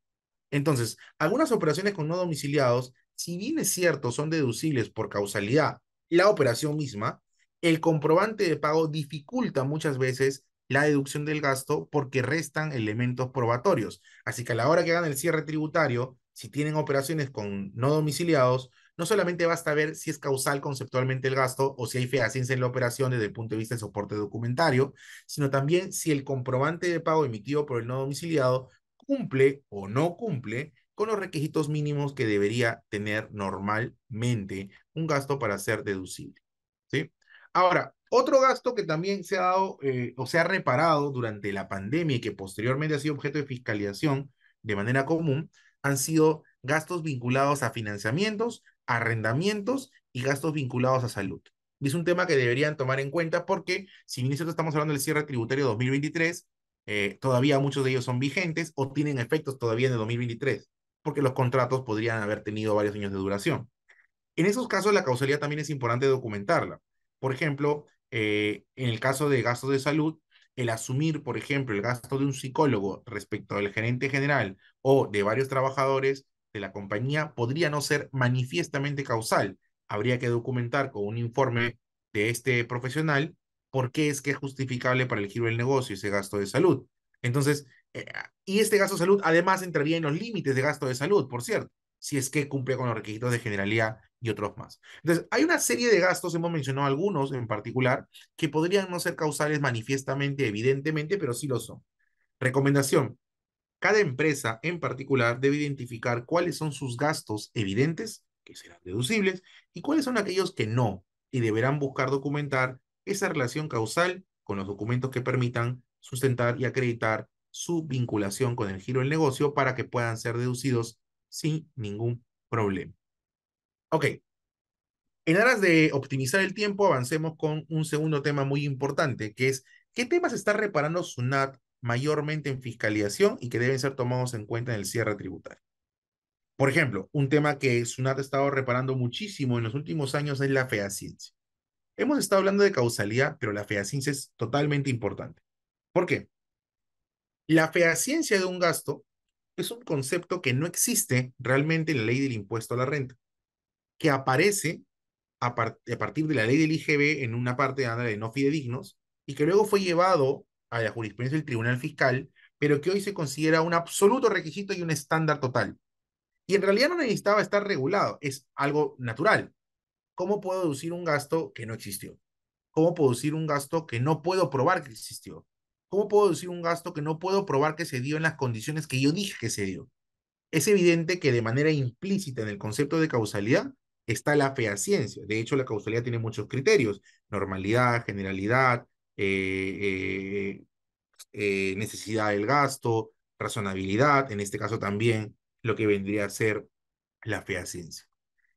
Entonces, algunas operaciones con no domiciliados, si bien es cierto, son deducibles por causalidad la operación misma, el comprobante de pago dificulta muchas veces la deducción del gasto porque restan elementos probatorios. Así que a la hora que hagan el cierre tributario, si tienen operaciones con no domiciliados, no solamente basta ver si es causal conceptualmente el gasto o si hay fehaciencia en la operación desde el punto de vista del soporte documentario, sino también si el comprobante de pago emitido por el no domiciliado cumple o no cumple con los requisitos mínimos que debería tener normalmente un gasto para ser deducible. ¿sí? Ahora, otro gasto que también se ha dado eh, o se ha reparado durante la pandemia y que posteriormente ha sido objeto de fiscalización de manera común han sido gastos vinculados a financiamientos, arrendamientos y gastos vinculados a salud. Es un tema que deberían tomar en cuenta porque si bien estamos hablando del cierre tributario 2023, eh, todavía muchos de ellos son vigentes o tienen efectos todavía en el 2023, porque los contratos podrían haber tenido varios años de duración. En esos casos, la causalidad también es importante documentarla. Por ejemplo, eh, en el caso de gastos de salud, el asumir, por ejemplo, el gasto de un psicólogo respecto al gerente general o de varios trabajadores de la compañía podría no ser manifiestamente causal. Habría que documentar con un informe de este profesional por qué es que es justificable para el giro del negocio ese gasto de salud. Entonces, y este gasto de salud además entraría en los límites de gasto de salud, por cierto, si es que cumple con los requisitos de generalidad y otros más. Entonces, hay una serie de gastos, hemos mencionado algunos en particular, que podrían no ser causales manifiestamente, evidentemente, pero sí lo son. Recomendación. Cada empresa en particular debe identificar cuáles son sus gastos evidentes, que serán deducibles, y cuáles son aquellos que no, y deberán buscar documentar esa relación causal con los documentos que permitan sustentar y acreditar su vinculación con el giro del negocio para que puedan ser deducidos sin ningún problema. Ok. En aras de optimizar el tiempo, avancemos con un segundo tema muy importante, que es qué temas está reparando SUNAT mayormente en fiscalización y que deben ser tomados en cuenta en el cierre tributario. Por ejemplo, un tema que SUNAT ha estado reparando muchísimo en los últimos años es la fehaciencia. Hemos estado hablando de causalidad, pero la fehaciencia es totalmente importante. ¿Por qué? La fehaciencia de un gasto es un concepto que no existe realmente en la ley del impuesto a la renta, que aparece a, partir de la ley del IGB en una parte de no fidedignos y que luego fue llevado a la jurisprudencia del Tribunal Fiscal, pero que hoy se considera un absoluto requisito y un estándar total. Y en realidad no necesitaba estar regulado, es algo natural. ¿Cómo puedo deducir un gasto que no existió? ¿Cómo puedo deducir un gasto que no puedo probar que existió? ¿Cómo puedo decir un gasto que no puedo probar que se dio en las condiciones que yo dije que se dio? Es evidente que de manera implícita en el concepto de causalidad está la fehaciencia. De hecho, la causalidad tiene muchos criterios, normalidad, generalidad, eh, eh, eh, necesidad del gasto, razonabilidad, en este caso también lo que vendría a ser la fehaciencia.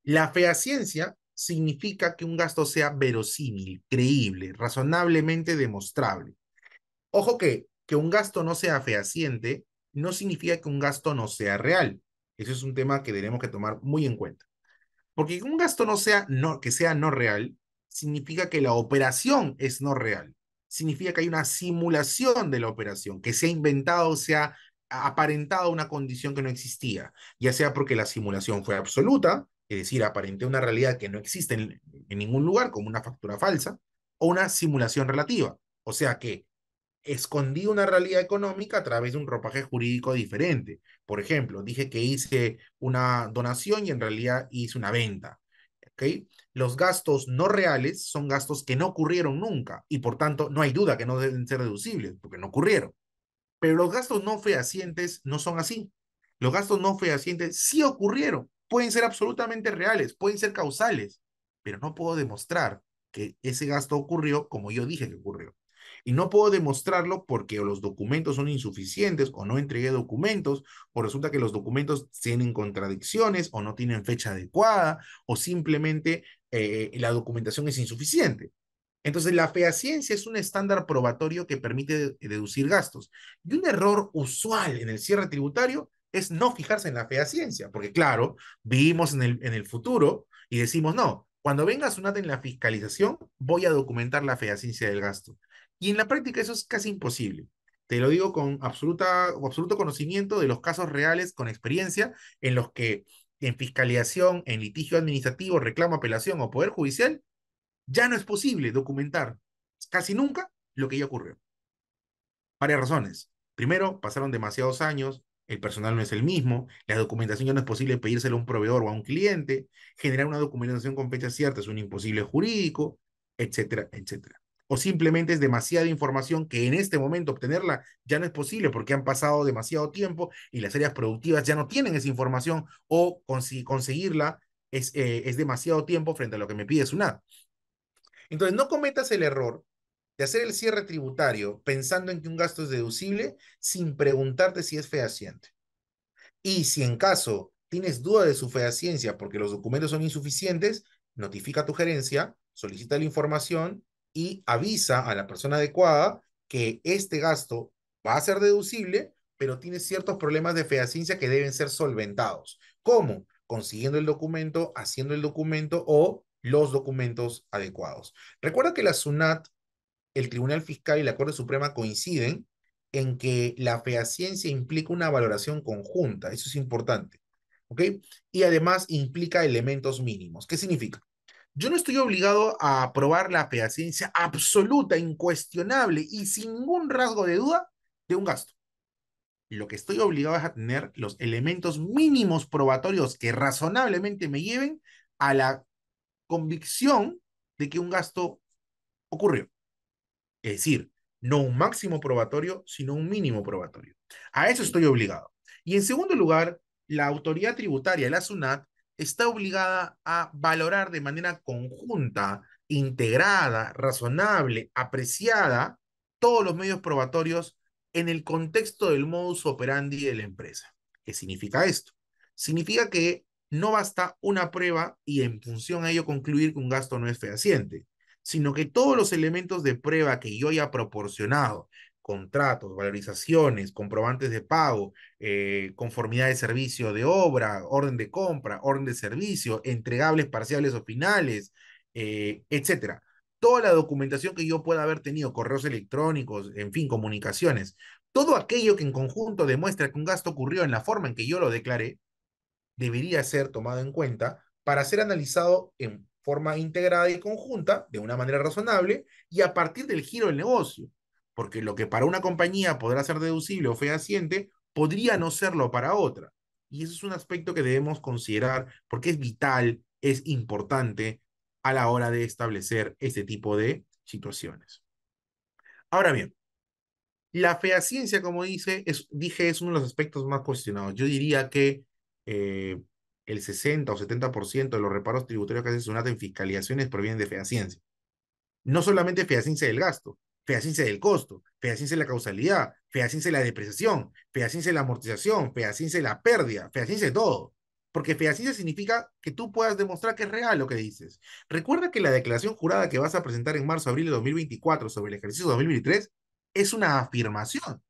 La fehaciencia significa que un gasto sea verosímil, creíble, razonablemente demostrable. Ojo que, que un gasto no sea fehaciente no significa que un gasto no sea real. Eso es un tema que tenemos que tomar muy en cuenta. Porque que un gasto no sea, no, que sea no real significa que la operación es no real. Significa que hay una simulación de la operación, que se ha inventado, se ha aparentado una condición que no existía, ya sea porque la simulación fue absoluta, es decir, aparenté una realidad que no existe en, en ningún lugar, como una factura falsa, o una simulación relativa. O sea que escondí una realidad económica a través de un ropaje jurídico diferente. Por ejemplo, dije que hice una donación y en realidad hice una venta. ¿Okay? Los gastos no reales son gastos que no ocurrieron nunca y por tanto no hay duda que no deben ser deducibles porque no ocurrieron. Pero los gastos no fehacientes no son así. Los gastos no fehacientes sí ocurrieron. Pueden ser absolutamente reales, pueden ser causales, pero no puedo demostrar que ese gasto ocurrió como yo dije que ocurrió. Y no puedo demostrarlo porque los documentos son insuficientes o no entregué documentos o resulta que los documentos tienen contradicciones o no tienen fecha adecuada o simplemente eh, la documentación es insuficiente. Entonces, la fehaciencia es un estándar probatorio que permite deducir gastos. Y un error usual en el cierre tributario es no fijarse en la fehaciencia, porque claro, vivimos en el, en el futuro y decimos, no, cuando venga SUNAT en la fiscalización, voy a documentar la fehaciencia del gasto. Y en la práctica eso es casi imposible. Te lo digo con absoluta, absoluto conocimiento de los casos reales, con experiencia, en los que en fiscalización, en litigio administrativo, reclamo, apelación o poder judicial, ya no es posible documentar casi nunca lo que ya ocurrió. Varias razones. Primero, pasaron demasiados años, el personal no es el mismo, la documentación ya no es posible pedírselo a un proveedor o a un cliente, generar una documentación con fecha cierta es un imposible jurídico, etcétera, etcétera. O simplemente es demasiada información que en este momento obtenerla ya no es posible porque han pasado demasiado tiempo y las áreas productivas ya no tienen esa información o conseguirla es, eh, es demasiado tiempo frente a lo que me pide SUNAT. Entonces, no cometas el error de hacer el cierre tributario pensando en que un gasto es deducible sin preguntarte si es fehaciente. Y si en caso tienes duda de su fehaciencia porque los documentos son insuficientes, notifica a tu gerencia, solicita la información y avisa a la persona adecuada que este gasto va a ser deducible, pero tiene ciertos problemas de fehaciencia que deben ser solventados. ¿Cómo? Consiguiendo el documento, haciendo el documento o los documentos adecuados. Recuerda que la SUNAT el Tribunal Fiscal y la Corte Suprema coinciden en que la fehaciencia implica una valoración conjunta, eso es importante, ¿ok? Y además implica elementos mínimos. ¿Qué significa? Yo no estoy obligado a aprobar la fehaciencia absoluta, incuestionable y sin ningún rasgo de duda de un gasto. Lo que estoy obligado es a tener los elementos mínimos probatorios que razonablemente me lleven a la convicción de que un gasto ocurrió. Es decir, no un máximo probatorio, sino un mínimo probatorio. A eso estoy obligado. Y en segundo lugar, la autoridad tributaria, la SUNAT, está obligada a valorar de manera conjunta, integrada, razonable, apreciada, todos los medios probatorios en el contexto del modus operandi de la empresa. ¿Qué significa esto? Significa que no basta una prueba y en función a ello concluir que un gasto no es fehaciente sino que todos los elementos de prueba que yo haya proporcionado, contratos, valorizaciones, comprobantes de pago, eh, conformidad de servicio de obra, orden de compra, orden de servicio, entregables parciales o finales, eh, etcétera. Toda la documentación que yo pueda haber tenido, correos electrónicos, en fin, comunicaciones, todo aquello que en conjunto demuestra que un gasto ocurrió en la forma en que yo lo declaré, debería ser tomado en cuenta para ser analizado en forma integrada y conjunta, de una manera razonable, y a partir del giro del negocio. Porque lo que para una compañía podrá ser deducible o fehaciente, podría no serlo para otra. Y eso es un aspecto que debemos considerar porque es vital, es importante a la hora de establecer este tipo de situaciones. Ahora bien, la fehaciencia, como dice, dije, es uno de los aspectos más cuestionados. Yo diría que eh, el 60 o 70% de los reparos tributarios que hace SUNAT en fiscalizaciones provienen de fehaciencia. No solamente fehaciencia del gasto, fehaciencia del costo, de la causalidad, de la depreciación, de la amortización, de la pérdida, de todo. Porque fehaciencia significa que tú puedas demostrar que es real lo que dices. Recuerda que la declaración jurada que vas a presentar en marzo-abril de 2024 sobre el ejercicio 2023 es una afirmación.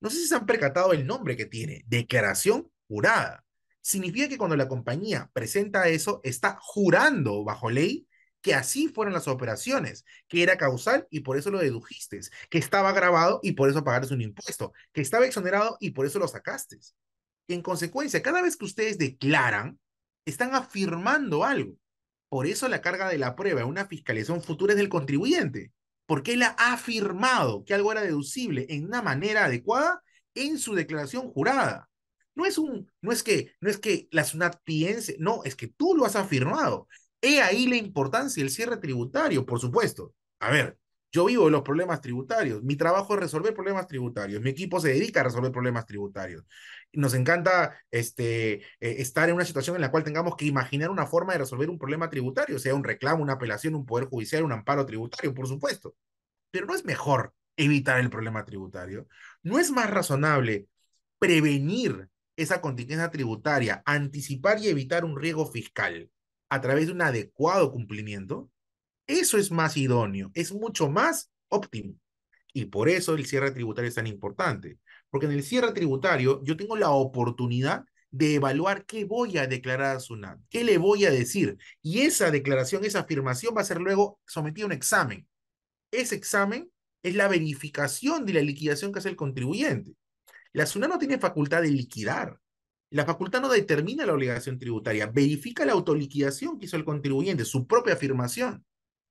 No sé si se han percatado el nombre que tiene, declaración jurada significa que cuando la compañía presenta eso, está jurando bajo ley que así fueron las operaciones, que era causal y por eso lo dedujiste, que estaba grabado y por eso pagaste un impuesto, que estaba exonerado y por eso lo sacaste. En consecuencia, cada vez que ustedes declaran, están afirmando algo. Por eso la carga de la prueba en una fiscalización futura es del contribuyente, porque él ha afirmado que algo era deducible en una manera adecuada en su declaración jurada. No es, un, no es, que, no es que la SUNAT piense, no, es que tú lo has afirmado. He ahí la importancia del cierre tributario, por supuesto. A ver, yo vivo de los problemas tributarios. Mi trabajo es resolver problemas tributarios. Mi equipo se dedica a resolver problemas tributarios. Nos encanta este, eh, estar en una situación en la cual tengamos que imaginar una forma de resolver un problema tributario, sea un reclamo, una apelación, un poder judicial, un amparo tributario, por supuesto. Pero no es mejor evitar el problema tributario. No es más razonable prevenir esa contingencia tributaria, anticipar y evitar un riesgo fiscal a través de un adecuado cumplimiento, eso es más idóneo, es mucho más óptimo. Y por eso el cierre tributario es tan importante, porque en el cierre tributario yo tengo la oportunidad de evaluar qué voy a declarar a SUNAT, qué le voy a decir. Y esa declaración, esa afirmación va a ser luego sometida a un examen. Ese examen es la verificación de la liquidación que hace el contribuyente. La SUNAT no tiene facultad de liquidar. La facultad no determina la obligación tributaria, verifica la autoliquidación que hizo el contribuyente, su propia afirmación.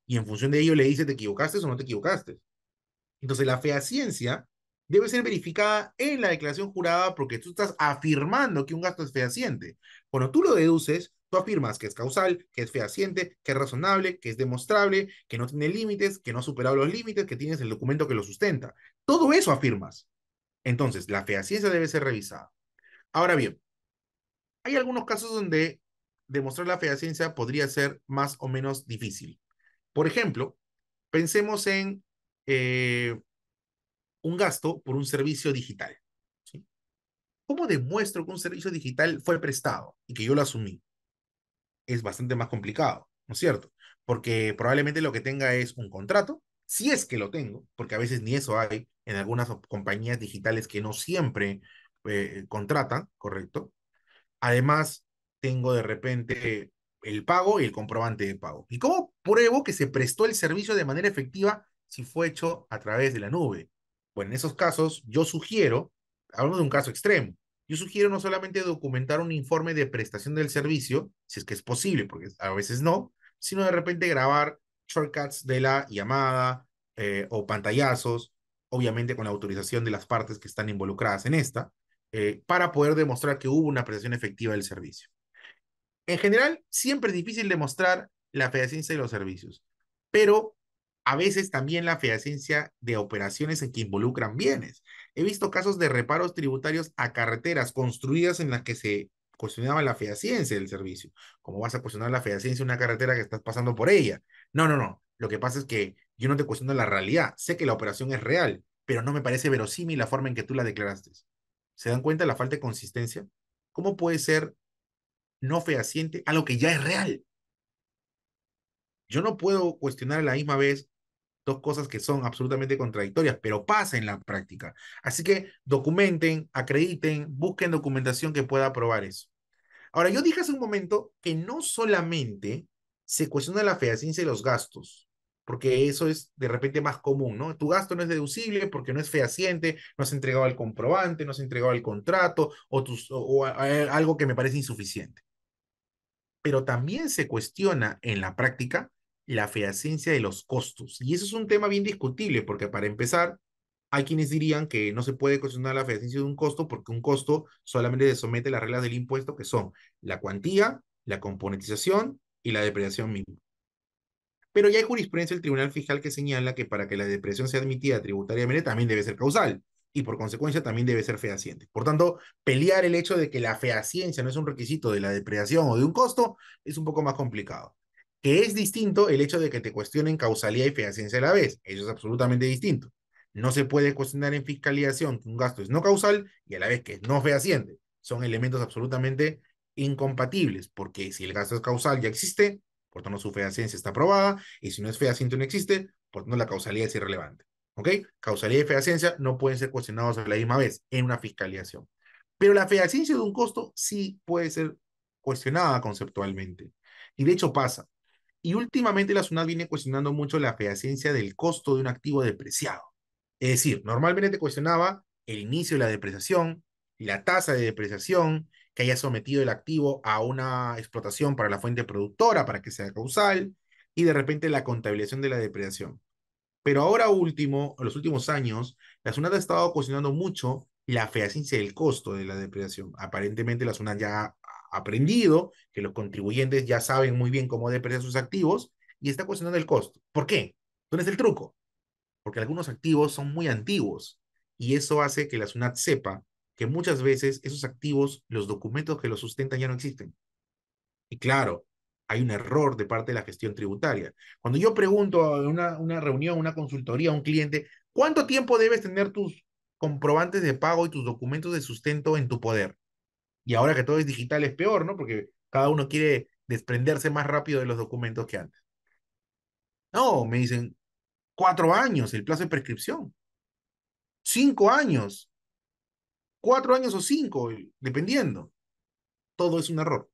Y en función de ello le dice, ¿te equivocaste o no te equivocaste? Entonces, la fehaciencia debe ser verificada en la declaración jurada porque tú estás afirmando que un gasto es fehaciente. Cuando tú lo deduces, tú afirmas que es causal, que es fehaciente, que es razonable, que es demostrable, que no tiene límites, que no ha superado los límites, que tienes el documento que lo sustenta. Todo eso afirmas. Entonces, la fehaciencia debe ser revisada. Ahora bien, hay algunos casos donde demostrar la fehaciencia podría ser más o menos difícil. Por ejemplo, pensemos en eh, un gasto por un servicio digital. ¿Cómo demuestro que un servicio digital fue prestado y que yo lo asumí? Es bastante más complicado, ¿no es cierto? Porque probablemente lo que tenga es un contrato, si es que lo tengo, porque a veces ni eso hay en algunas compañías digitales que no siempre eh, contratan, ¿correcto? Además, tengo de repente el pago y el comprobante de pago. ¿Y cómo pruebo que se prestó el servicio de manera efectiva si fue hecho a través de la nube? Bueno, en esos casos yo sugiero, hablamos de un caso extremo, yo sugiero no solamente documentar un informe de prestación del servicio, si es que es posible, porque a veces no, sino de repente grabar shortcuts de la llamada eh, o pantallazos, obviamente con la autorización de las partes que están involucradas en esta, eh, para poder demostrar que hubo una prestación efectiva del servicio. En general, siempre es difícil demostrar la fehaciencia de los servicios, pero a veces también la fehaciencia de operaciones en que involucran bienes. He visto casos de reparos tributarios a carreteras construidas en las que se cuestionaba la fehaciencia del servicio. ¿Cómo vas a cuestionar la fehaciencia de una carretera que estás pasando por ella? No, no, no. Lo que pasa es que yo no te cuestiono la realidad. Sé que la operación es real, pero no me parece verosímil la forma en que tú la declaraste. ¿Se dan cuenta de la falta de consistencia? ¿Cómo puede ser no fehaciente a lo que ya es real? Yo no puedo cuestionar a la misma vez dos cosas que son absolutamente contradictorias, pero pasa en la práctica. Así que documenten, acrediten, busquen documentación que pueda probar eso. Ahora, yo dije hace un momento que no solamente se cuestiona la fehaciencia de los gastos, porque eso es de repente más común, ¿no? Tu gasto no es deducible porque no es fehaciente, no has entregado el comprobante, no has entregado el contrato o, tus, o, algo que me parece insuficiente. Pero también se cuestiona en la práctica la fehaciencia de los costos. Y eso es un tema bien discutible, porque para empezar, hay quienes dirían que no se puede cuestionar la fehaciencia de un costo porque un costo solamente se somete a las reglas del impuesto, que son la cuantía, la componentización y la depreciación mínima. Pero ya hay jurisprudencia del Tribunal Fiscal que señala que para que la depresión sea admitida tributariamente también debe ser causal y por consecuencia también debe ser fehaciente. Por tanto, pelear el hecho de que la fehaciencia no es un requisito de la depreciación o de un costo es un poco más complicado. Que es distinto el hecho de que te cuestionen causalidad y fehaciencia a la vez. Eso es absolutamente distinto. No se puede cuestionar en fiscalización que un gasto es no causal y a la vez que es no fehaciente. Son elementos absolutamente incompatibles, porque si el gasto es causal ya existe, por tanto su fehaciencia está aprobada, y si no es fehaciente no existe, por tanto la causalidad es irrelevante. ¿Ok? Causalidad y fehaciencia no pueden ser cuestionados a la misma vez en una fiscalización. Pero la fehaciencia de un costo sí puede ser cuestionada conceptualmente. Y de hecho pasa. Y últimamente la SUNAT viene cuestionando mucho la fehaciencia del costo de un activo depreciado. Es decir, normalmente te cuestionaba el inicio de la depreciación, la tasa de depreciación, que haya sometido el activo a una explotación para la fuente productora para que sea causal y de repente la contabilización de la depredación. Pero ahora último, en los últimos años, la SUNAT ha estado cuestionando mucho la fehaciencia del costo de la depredación. Aparentemente la SUNAT ya ha aprendido que los contribuyentes ya saben muy bien cómo depredar sus activos y está cuestionando el costo. ¿Por qué? ¿Dónde es el truco? Porque algunos activos son muy antiguos y eso hace que la SUNAT sepa que muchas veces esos activos, los documentos que los sustentan ya no existen. Y claro, hay un error de parte de la gestión tributaria. Cuando yo pregunto en una, una reunión, una consultoría a un cliente, ¿cuánto tiempo debes tener tus comprobantes de pago y tus documentos de sustento en tu poder? Y ahora que todo es digital es peor, ¿no? Porque cada uno quiere desprenderse más rápido de los documentos que antes. No, me dicen, cuatro años el plazo de prescripción. Cinco años. Cuatro años o cinco, dependiendo. Todo es un error.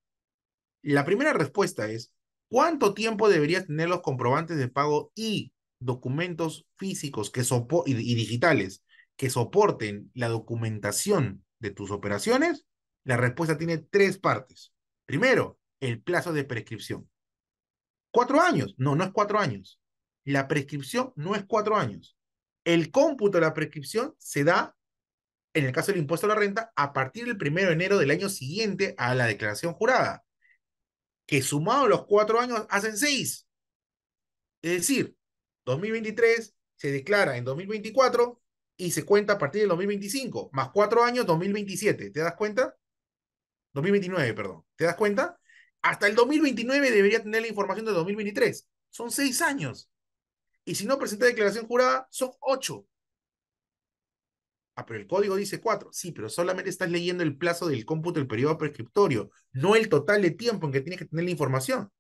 La primera respuesta es, ¿cuánto tiempo deberías tener los comprobantes de pago y documentos físicos que y, y digitales que soporten la documentación de tus operaciones? La respuesta tiene tres partes. Primero, el plazo de prescripción. ¿Cuatro años? No, no es cuatro años. La prescripción no es cuatro años. El cómputo de la prescripción se da, en el caso del impuesto a la renta, a partir del primero de enero del año siguiente a la declaración jurada que sumado los cuatro años hacen seis. Es decir, 2023 se declara en 2024 y se cuenta a partir del 2025, más cuatro años 2027. ¿Te das cuenta? 2029, perdón. ¿Te das cuenta? Hasta el 2029 debería tener la información de 2023. Son seis años. Y si no presenta declaración jurada, son ocho. Ah, pero el código dice cuatro. Sí, pero solamente estás leyendo el plazo del cómputo del periodo prescriptorio, no el total de tiempo en que tienes que tener la información.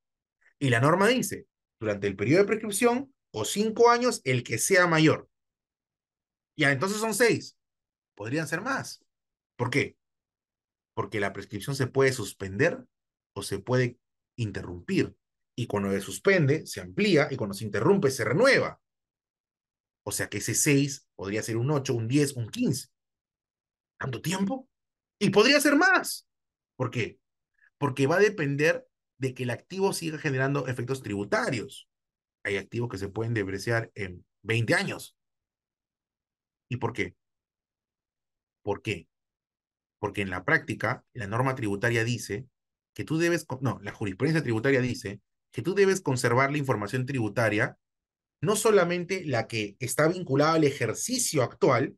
Y la norma dice, durante el periodo de prescripción o cinco años, el que sea mayor. Ya, entonces son seis. Podrían ser más. ¿Por qué? Porque la prescripción se puede suspender o se puede interrumpir. Y cuando se suspende, se amplía y cuando se interrumpe, se renueva. O sea que ese 6 podría ser un 8, un 10, un 15. ¿Tanto tiempo? Y podría ser más. ¿Por qué? Porque va a depender de que el activo siga generando efectos tributarios. Hay activos que se pueden depreciar en 20 años. ¿Y por qué? ¿Por qué? Porque en la práctica, la norma tributaria dice que tú debes, no, la jurisprudencia tributaria dice que tú debes conservar la información tributaria no solamente la que está vinculada al ejercicio actual,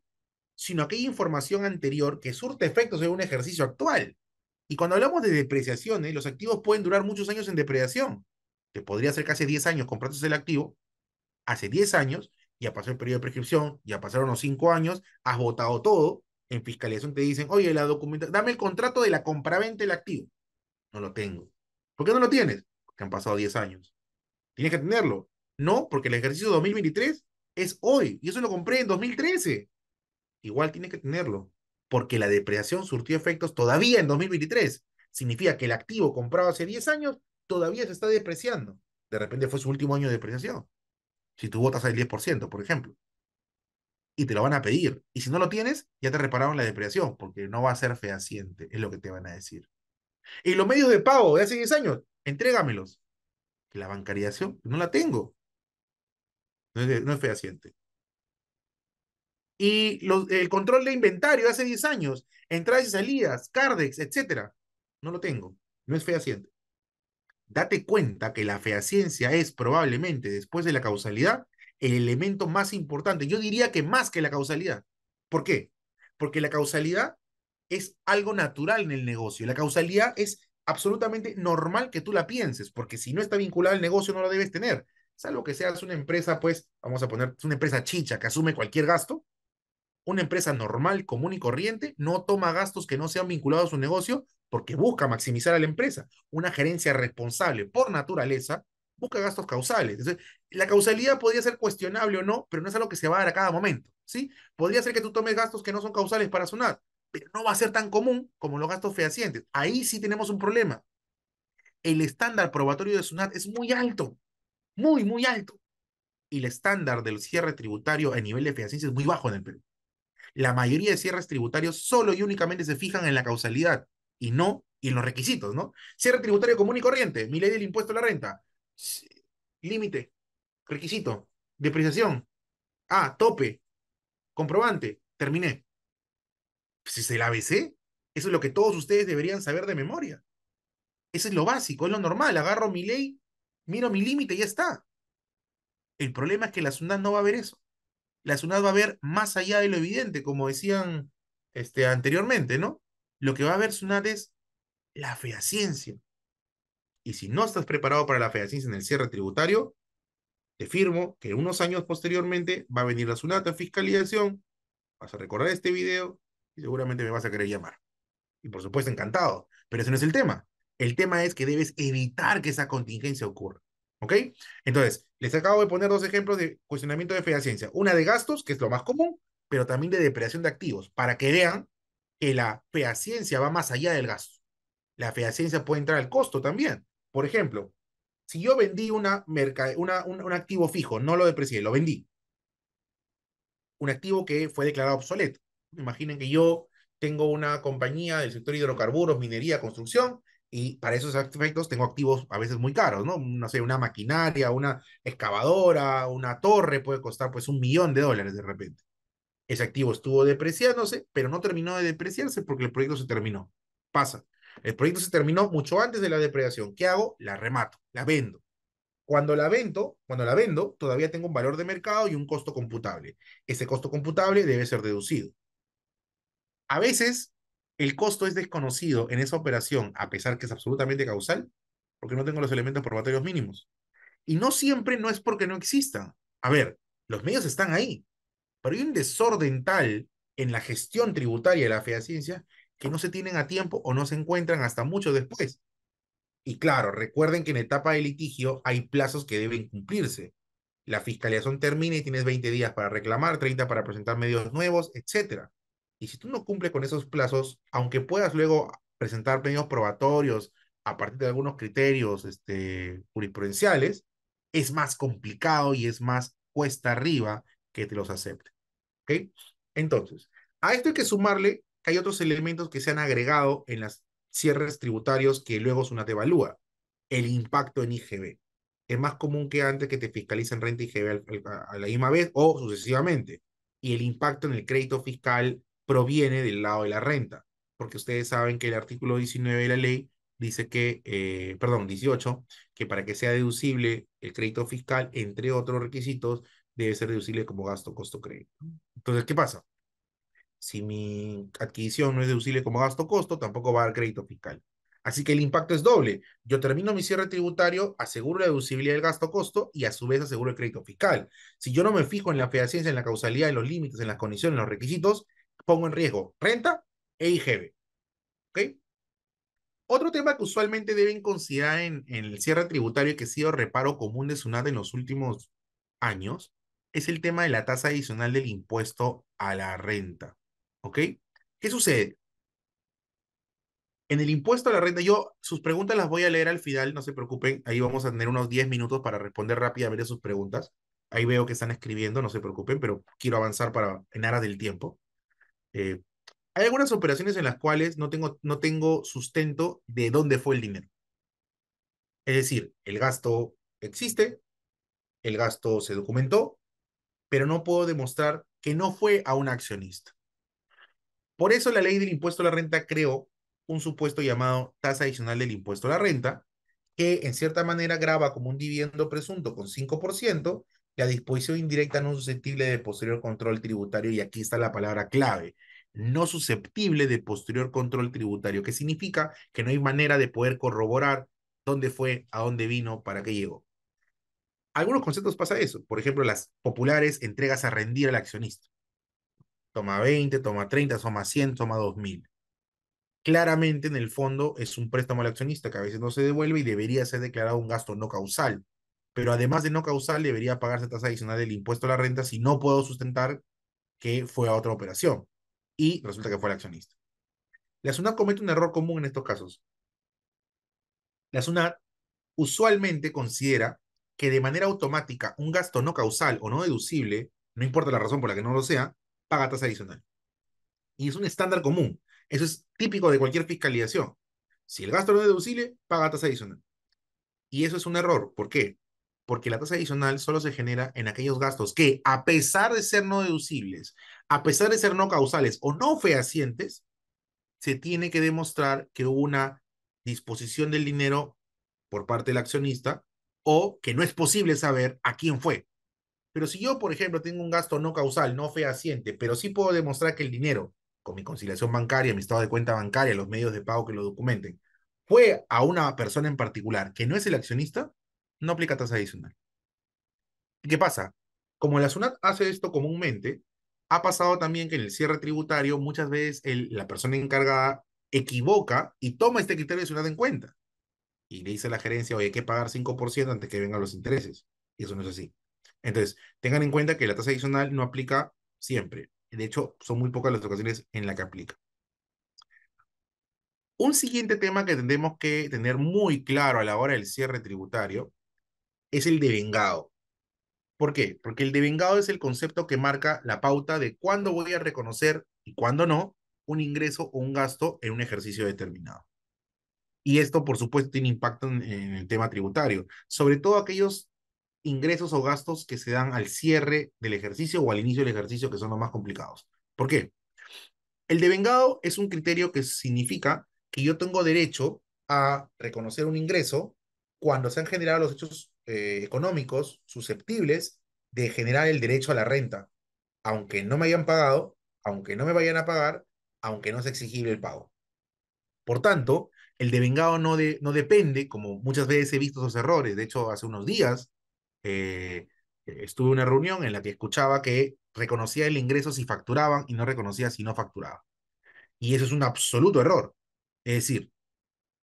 sino aquella información anterior que surte efectos en un ejercicio actual. Y cuando hablamos de depreciaciones, los activos pueden durar muchos años en depreciación. Te podría ser que hace 10 años compraste el activo, hace 10 años, ya pasó el periodo de prescripción, ya pasaron los 5 años, has votado todo, en fiscalización te dicen, oye, la documentación, dame el contrato de la compraventa del activo. No lo tengo. ¿Por qué no lo tienes? Porque han pasado 10 años. Tienes que tenerlo. No, porque el ejercicio 2023 es hoy y eso lo compré en 2013. Igual tiene que tenerlo, porque la depreciación surtió efectos todavía en 2023. Significa que el activo comprado hace 10 años todavía se está depreciando. De repente fue su último año de depreciación. Si tú votas al 10%, por ejemplo. Y te lo van a pedir. Y si no lo tienes, ya te repararon la depreciación, porque no va a ser fehaciente, es lo que te van a decir. Y los medios de pago de hace 10 años, entrégamelos. La bancarización, no la tengo no es, fehaciente. Y el control de inventario hace 10 años, entradas y salidas, Cardex, etcétera, no lo tengo, no es fehaciente. Date cuenta que la fehaciencia es probablemente, después de la causalidad, el elemento más importante. Yo diría que más que la causalidad. ¿Por qué? Porque la causalidad es algo natural en el negocio. La causalidad es absolutamente normal que tú la pienses, porque si no está vinculada al negocio no la debes tener salvo que seas una empresa, pues, vamos a poner, una empresa chicha que asume cualquier gasto, una empresa normal, común y corriente, no toma gastos que no sean vinculados a su negocio porque busca maximizar a la empresa. Una gerencia responsable por naturaleza busca gastos causales. Entonces, la causalidad podría ser cuestionable o no, pero no es algo que se va a dar a cada momento, ¿sí? Podría ser que tú tomes gastos que no son causales para sonar, pero no va a ser tan común como los gastos fehacientes. Ahí sí tenemos un problema. El estándar probatorio de SUNAT es muy alto muy, muy alto. Y el estándar del cierre tributario a nivel de fehaciencia es muy bajo en el Perú. La mayoría de cierres tributarios solo y únicamente se fijan en la causalidad. y no, en los requisitos, ¿no? Cierre tributario común y corriente, mi ley del impuesto a la renta, límite, requisito, depreciación, ah, tope, comprobante, terminé. Pues es el ABC, eso es lo que todos ustedes deberían saber de memoria. Eso es lo básico, es lo normal, agarro mi ley, miro mi límite y ya está. El problema es que la SUNAT no va a ver eso. La SUNAT va a ver más allá de lo evidente, como decían este, anteriormente, ¿no? Lo que va a ver SUNAT es la fehaciencia. Y si no estás preparado para la fehaciencia en el cierre tributario, te firmo que unos años posteriormente va a venir la SUNAT a fiscalización, vas a recordar este video y seguramente me vas a querer llamar. Y por supuesto, encantado. Pero ese no es el tema. El tema es que debes evitar que esa contingencia ocurra. ¿Ok? Entonces, les acabo de poner dos ejemplos de cuestionamiento de fehaciencia. Una de gastos, que es lo más común, pero también de depreciación de activos, para que vean que la fehaciencia va más allá del gasto. La fehaciencia puede entrar al costo también. Por ejemplo, si yo vendí una una, un, un activo fijo, no lo deprecié, lo vendí. Un activo que fue declarado obsoleto. Imaginen que yo tengo una compañía del sector hidrocarburos, minería, construcción, y para esos efectos tengo activos a veces muy caros, ¿no? No sé, una maquinaria, una excavadora, una torre puede costar pues un millón de dólares de repente. Ese activo estuvo depreciándose, pero no terminó de depreciarse porque el proyecto se terminó. Pasa. El proyecto se terminó mucho antes de la depreciación. ¿Qué hago? La remato, la vendo. Cuando la vendo, cuando la vendo, todavía tengo un valor de mercado y un costo computable. Ese costo computable debe ser deducido. A veces el costo es desconocido en esa operación, a pesar que es absolutamente causal, porque no tengo los elementos probatorios mínimos. Y no siempre no es porque no existan. A ver, los medios están ahí, pero hay un desorden tal en la gestión tributaria de la fehaciencia que no se tienen a tiempo o no se encuentran hasta mucho después. Y claro, recuerden que en etapa de litigio hay plazos que deben cumplirse. La fiscalización termina y tienes 20 días para reclamar, 30 para presentar medios nuevos, etcétera. Y si tú no cumples con esos plazos, aunque puedas luego presentar medios probatorios a partir de algunos criterios este, jurisprudenciales, es más complicado y es más cuesta arriba que te los acepte. ¿Ok? Entonces, a esto hay que sumarle que hay otros elementos que se han agregado en los cierres tributarios que luego SUNAT evalúa. El impacto en IGB. Es más común que antes que te fiscalicen renta IGB a la misma vez o sucesivamente. Y el impacto en el crédito fiscal proviene del lado de la renta, porque ustedes saben que el artículo 19 de la ley dice que, eh, perdón, 18, que para que sea deducible el crédito fiscal, entre otros requisitos, debe ser deducible como gasto, costo, crédito. Entonces, ¿qué pasa? Si mi adquisición no es deducible como gasto, costo, tampoco va a dar crédito fiscal. Así que el impacto es doble. Yo termino mi cierre tributario, aseguro la deducibilidad del gasto costo y a su vez aseguro el crédito fiscal. Si yo no me fijo en la fehaciencia, en la causalidad, en los límites, en las condiciones, en los requisitos, pongo en riesgo renta e IGB. ¿Ok? Otro tema que usualmente deben considerar en, el cierre tributario que ha sido reparo común de SUNAT en los últimos años es el tema de la tasa adicional del impuesto a la renta. ¿Ok? ¿Qué sucede? En el impuesto a la renta, yo sus preguntas las voy a leer al final, no se preocupen, ahí vamos a tener unos 10 minutos para responder rápidamente sus preguntas. Ahí veo que están escribiendo, no se preocupen, pero quiero avanzar para en aras del tiempo. Eh, hay algunas operaciones en las cuales no tengo, no tengo sustento de dónde fue el dinero. Es decir, el gasto existe, el gasto se documentó, pero no puedo demostrar que no fue a un accionista. Por eso la ley del impuesto a la renta creó un supuesto llamado tasa adicional del impuesto a la renta, que en cierta manera graba como un dividendo presunto con 5%, la disposición indirecta no susceptible de posterior control tributario, y aquí está la palabra clave, no susceptible de posterior control tributario, que significa que no hay manera de poder corroborar dónde fue, a dónde vino, para qué llegó. Algunos conceptos pasa eso. Por ejemplo, las populares entregas a rendir al accionista. Toma 20, toma 30, toma 100, toma 2000. Claramente, en el fondo, es un préstamo al accionista que a veces no se devuelve y debería ser declarado un gasto no causal. Pero además de no causal, debería pagarse tasa adicional del impuesto a la renta si no puedo sustentar que fue a otra operación y resulta que fue el accionista. La SUNAT comete un error común en estos casos. La SUNAT usualmente considera que de manera automática un gasto no causal o no deducible, no importa la razón por la que no lo sea, paga tasa adicional. Y es un estándar común. Eso es típico de cualquier fiscalización. Si el gasto no es deducible, paga tasa adicional. Y eso es un error. ¿Por qué? Porque la tasa adicional solo se genera en aquellos gastos que, a pesar de ser no deducibles, a pesar de ser no causales o no fehacientes, se tiene que demostrar que hubo una disposición del dinero por parte del accionista o que no es posible saber a quién fue. Pero si yo, por ejemplo, tengo un gasto no causal, no fehaciente, pero sí puedo demostrar que el dinero, con mi conciliación bancaria, mi estado de cuenta bancaria, los medios de pago que lo documenten, fue a una persona en particular que no es el accionista, no aplica tasa adicional. ¿Y qué pasa? Como la SUNAT hace esto comúnmente, ha pasado también que en el cierre tributario muchas veces la persona encargada equivoca y toma este criterio de SUNAT en cuenta. Y le dice a la gerencia, oye, hay que pagar 5% antes que vengan los intereses. Y eso no es así. Entonces, tengan en cuenta que la tasa adicional no aplica siempre. De hecho, son muy pocas las ocasiones en las que aplica. Un siguiente tema que tendremos que tener muy claro a la hora del cierre tributario es el devengado. ¿Por qué? Porque el devengado es el concepto que marca la pauta de cuándo voy a reconocer y cuándo no un ingreso o un gasto en un ejercicio determinado. Y esto, por supuesto, tiene impacto en, en el tema tributario, sobre todo aquellos ingresos o gastos que se dan al cierre del ejercicio o al inicio del ejercicio, que son los más complicados. ¿Por qué? El devengado es un criterio que significa que yo tengo derecho a reconocer un ingreso cuando se han generado los hechos eh, económicos susceptibles de generar el derecho a la renta, aunque no me hayan pagado, aunque no me vayan a pagar, aunque no sea exigible el pago. Por tanto, el devengado no, no depende, como muchas veces he visto esos errores. De hecho, hace unos días eh, estuve en una reunión en la que escuchaba que reconocía el ingreso si facturaban y no reconocía si no facturaban. Y eso es un absoluto error. Es decir,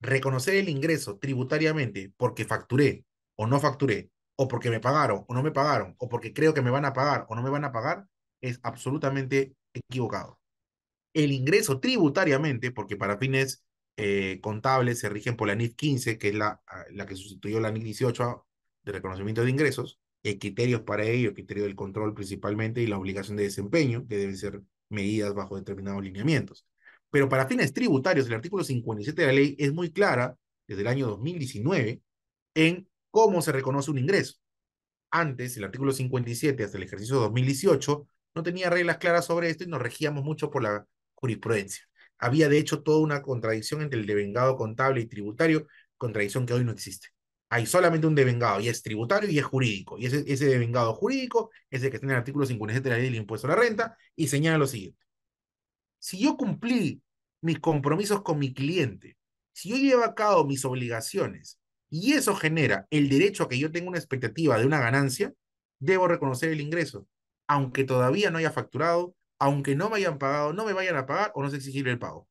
reconocer el ingreso tributariamente porque facturé o no facturé, o porque me pagaron o no me pagaron, o porque creo que me van a pagar o no me van a pagar, es absolutamente equivocado. El ingreso tributariamente, porque para fines eh, contables se rigen por la NIF 15, que es la, la que sustituyó la NIF 18 de reconocimiento de ingresos, hay criterios para ello, el criterio del control principalmente y la obligación de desempeño, que deben ser medidas bajo determinados lineamientos. Pero para fines tributarios, el artículo 57 de la ley es muy clara, desde el año 2019, en cómo se reconoce un ingreso. Antes, el artículo 57 hasta el ejercicio 2018 no tenía reglas claras sobre esto y nos regíamos mucho por la jurisprudencia. Había de hecho toda una contradicción entre el devengado contable y tributario, contradicción que hoy no existe. Hay solamente un devengado y es tributario y es jurídico. Y ese, ese devengado jurídico es el que está en el artículo 57 de la ley del impuesto a la renta y señala lo siguiente. Si yo cumplí mis compromisos con mi cliente, si yo llevo a cabo mis obligaciones y eso genera el derecho a que yo tenga una expectativa de una ganancia, debo reconocer el ingreso, aunque todavía no haya facturado, aunque no me hayan pagado, no me vayan a pagar o no se exigir el pago.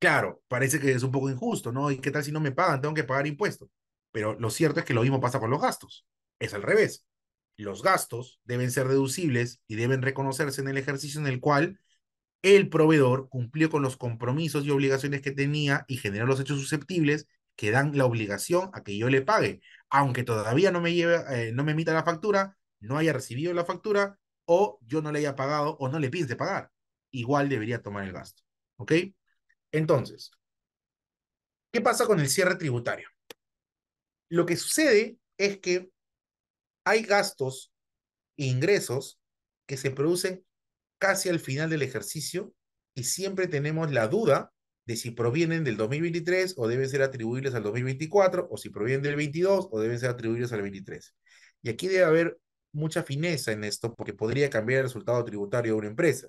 Claro, parece que es un poco injusto, ¿no? ¿Y qué tal si no me pagan? Tengo que pagar impuestos. Pero lo cierto es que lo mismo pasa con los gastos. Es al revés. Los gastos deben ser deducibles y deben reconocerse en el ejercicio en el cual el proveedor cumplió con los compromisos y obligaciones que tenía y generó los hechos susceptibles que dan la obligación a que yo le pague, aunque todavía no me, lleve, eh, no me emita la factura, no haya recibido la factura o yo no le haya pagado o no le piense pagar. Igual debería tomar el gasto. ¿Ok? Entonces, ¿qué pasa con el cierre tributario? Lo que sucede es que hay gastos e ingresos que se producen casi al final del ejercicio y siempre tenemos la duda de si provienen del 2023 o deben ser atribuibles al 2024, o si provienen del 22 o deben ser atribuibles al 23. Y aquí debe haber mucha fineza en esto porque podría cambiar el resultado tributario de una empresa.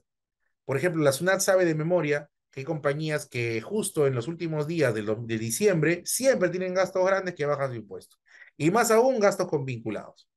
Por ejemplo, la SUNAT sabe de memoria que hay compañías que justo en los últimos días de, de diciembre siempre tienen gastos grandes que bajan su impuesto. Y más aún gastos con vinculados.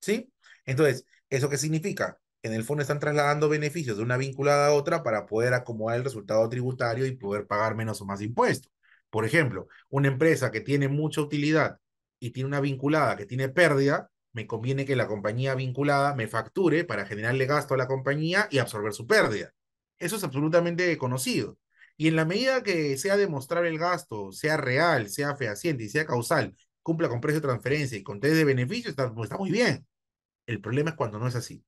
¿Sí? Entonces, ¿eso qué significa? En el fondo están trasladando beneficios de una vinculada a otra para poder acomodar el resultado tributario y poder pagar menos o más impuestos. Por ejemplo, una empresa que tiene mucha utilidad y tiene una vinculada que tiene pérdida, me conviene que la compañía vinculada me facture para generarle gasto a la compañía y absorber su pérdida. Eso es absolutamente conocido. Y en la medida que sea demostrar el gasto, sea real, sea fehaciente y sea causal, cumpla con precio de transferencia y con test de beneficio, está, está muy bien. El problema es cuando no es así.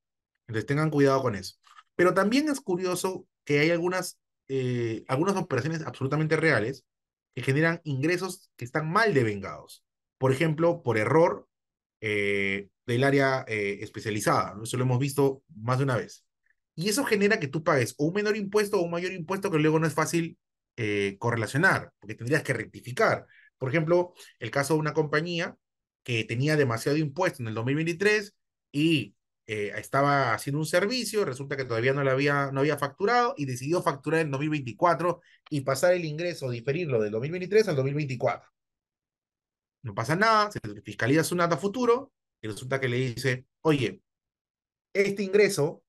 Entonces tengan cuidado con eso. Pero también es curioso que hay algunas eh, algunas operaciones absolutamente reales que generan ingresos que están mal devengados. Por ejemplo, por error eh, del área eh, especializada. Eso lo hemos visto más de una vez. Y eso genera que tú pagues o un menor impuesto o un mayor impuesto que luego no es fácil correlacionar, porque tendrías que rectificar. Por ejemplo, el caso de una compañía que tenía demasiado impuesto en el 2023 y eh, estaba haciendo un servicio, resulta que todavía no, lo había, no había facturado y decidió facturar en 2024 y pasar el ingreso, diferirlo del 2023 al 2024. No pasa nada, se fiscaliza su nata futuro y resulta que le dice, oye, este ingreso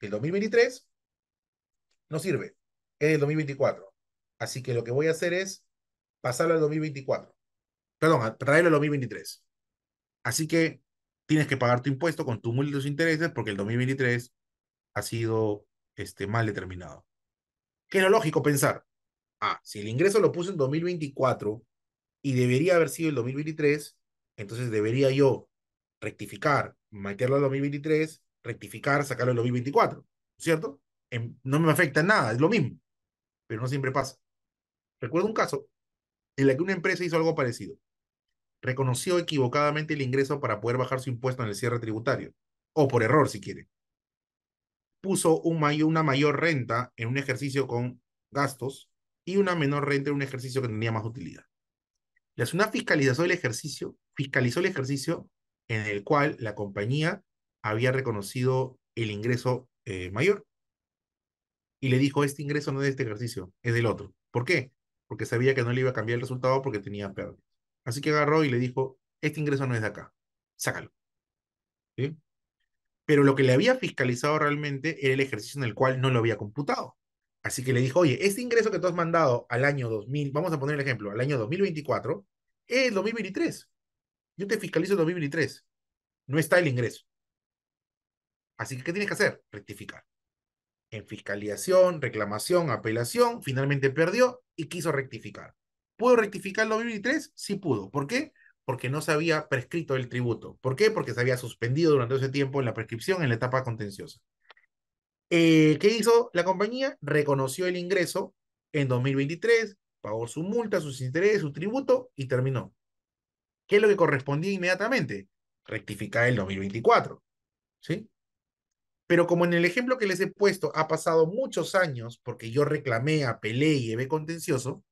del 2023 no sirve, es del 2024. Así que lo que voy a hacer es pasarlo al 2024. Perdón, traerlo al 2023. Así que tienes que pagar tu impuesto con tu múltiples intereses porque el 2023 ha sido este, mal determinado. ¿Qué es lo lógico pensar? Ah, si el ingreso lo puse en 2024 y debería haber sido el 2023, entonces debería yo rectificar, meterlo al 2023, rectificar, sacarlo al 2024, ¿cierto? En, no me afecta nada, es lo mismo, pero no siempre pasa. Recuerdo un caso en el que una empresa hizo algo parecido reconoció equivocadamente el ingreso para poder bajar su impuesto en el cierre tributario, o por error si quiere. Puso una mayor renta en un ejercicio con gastos y una menor renta en un ejercicio que tenía más utilidad. La SUNAT fiscalizó el ejercicio, fiscalizó el ejercicio en el cual la compañía había reconocido el ingreso eh, mayor y le dijo, este ingreso no es de este ejercicio, es del otro. ¿Por qué? Porque sabía que no le iba a cambiar el resultado porque tenía pérdida. Así que agarró y le dijo, este ingreso no es de acá, sácalo. Pero lo que le había fiscalizado realmente era el ejercicio en el cual no lo había computado. Así que le dijo, oye, este ingreso que tú has mandado al año 2000, vamos a poner el ejemplo, al año 2024, es 2023. Yo te fiscalizo el 2023. No está el ingreso. Así que, ¿qué tienes que hacer? Rectificar. En fiscalización, reclamación, apelación, finalmente perdió y quiso rectificar. ¿Pudo rectificar el 2023? Sí pudo. ¿Por qué? Porque no se había prescrito el tributo. ¿Por qué? Porque se había suspendido durante ese tiempo en la prescripción en la etapa contenciosa. Eh, ¿Qué hizo la compañía? Reconoció el ingreso en 2023, pagó su multa, sus intereses, su tributo y terminó. ¿Qué es lo que correspondía inmediatamente? Rectificar el 2024. ¿Sí? Pero como en el ejemplo que les he puesto ha pasado muchos años porque yo reclamé, apelé y llevé contencioso,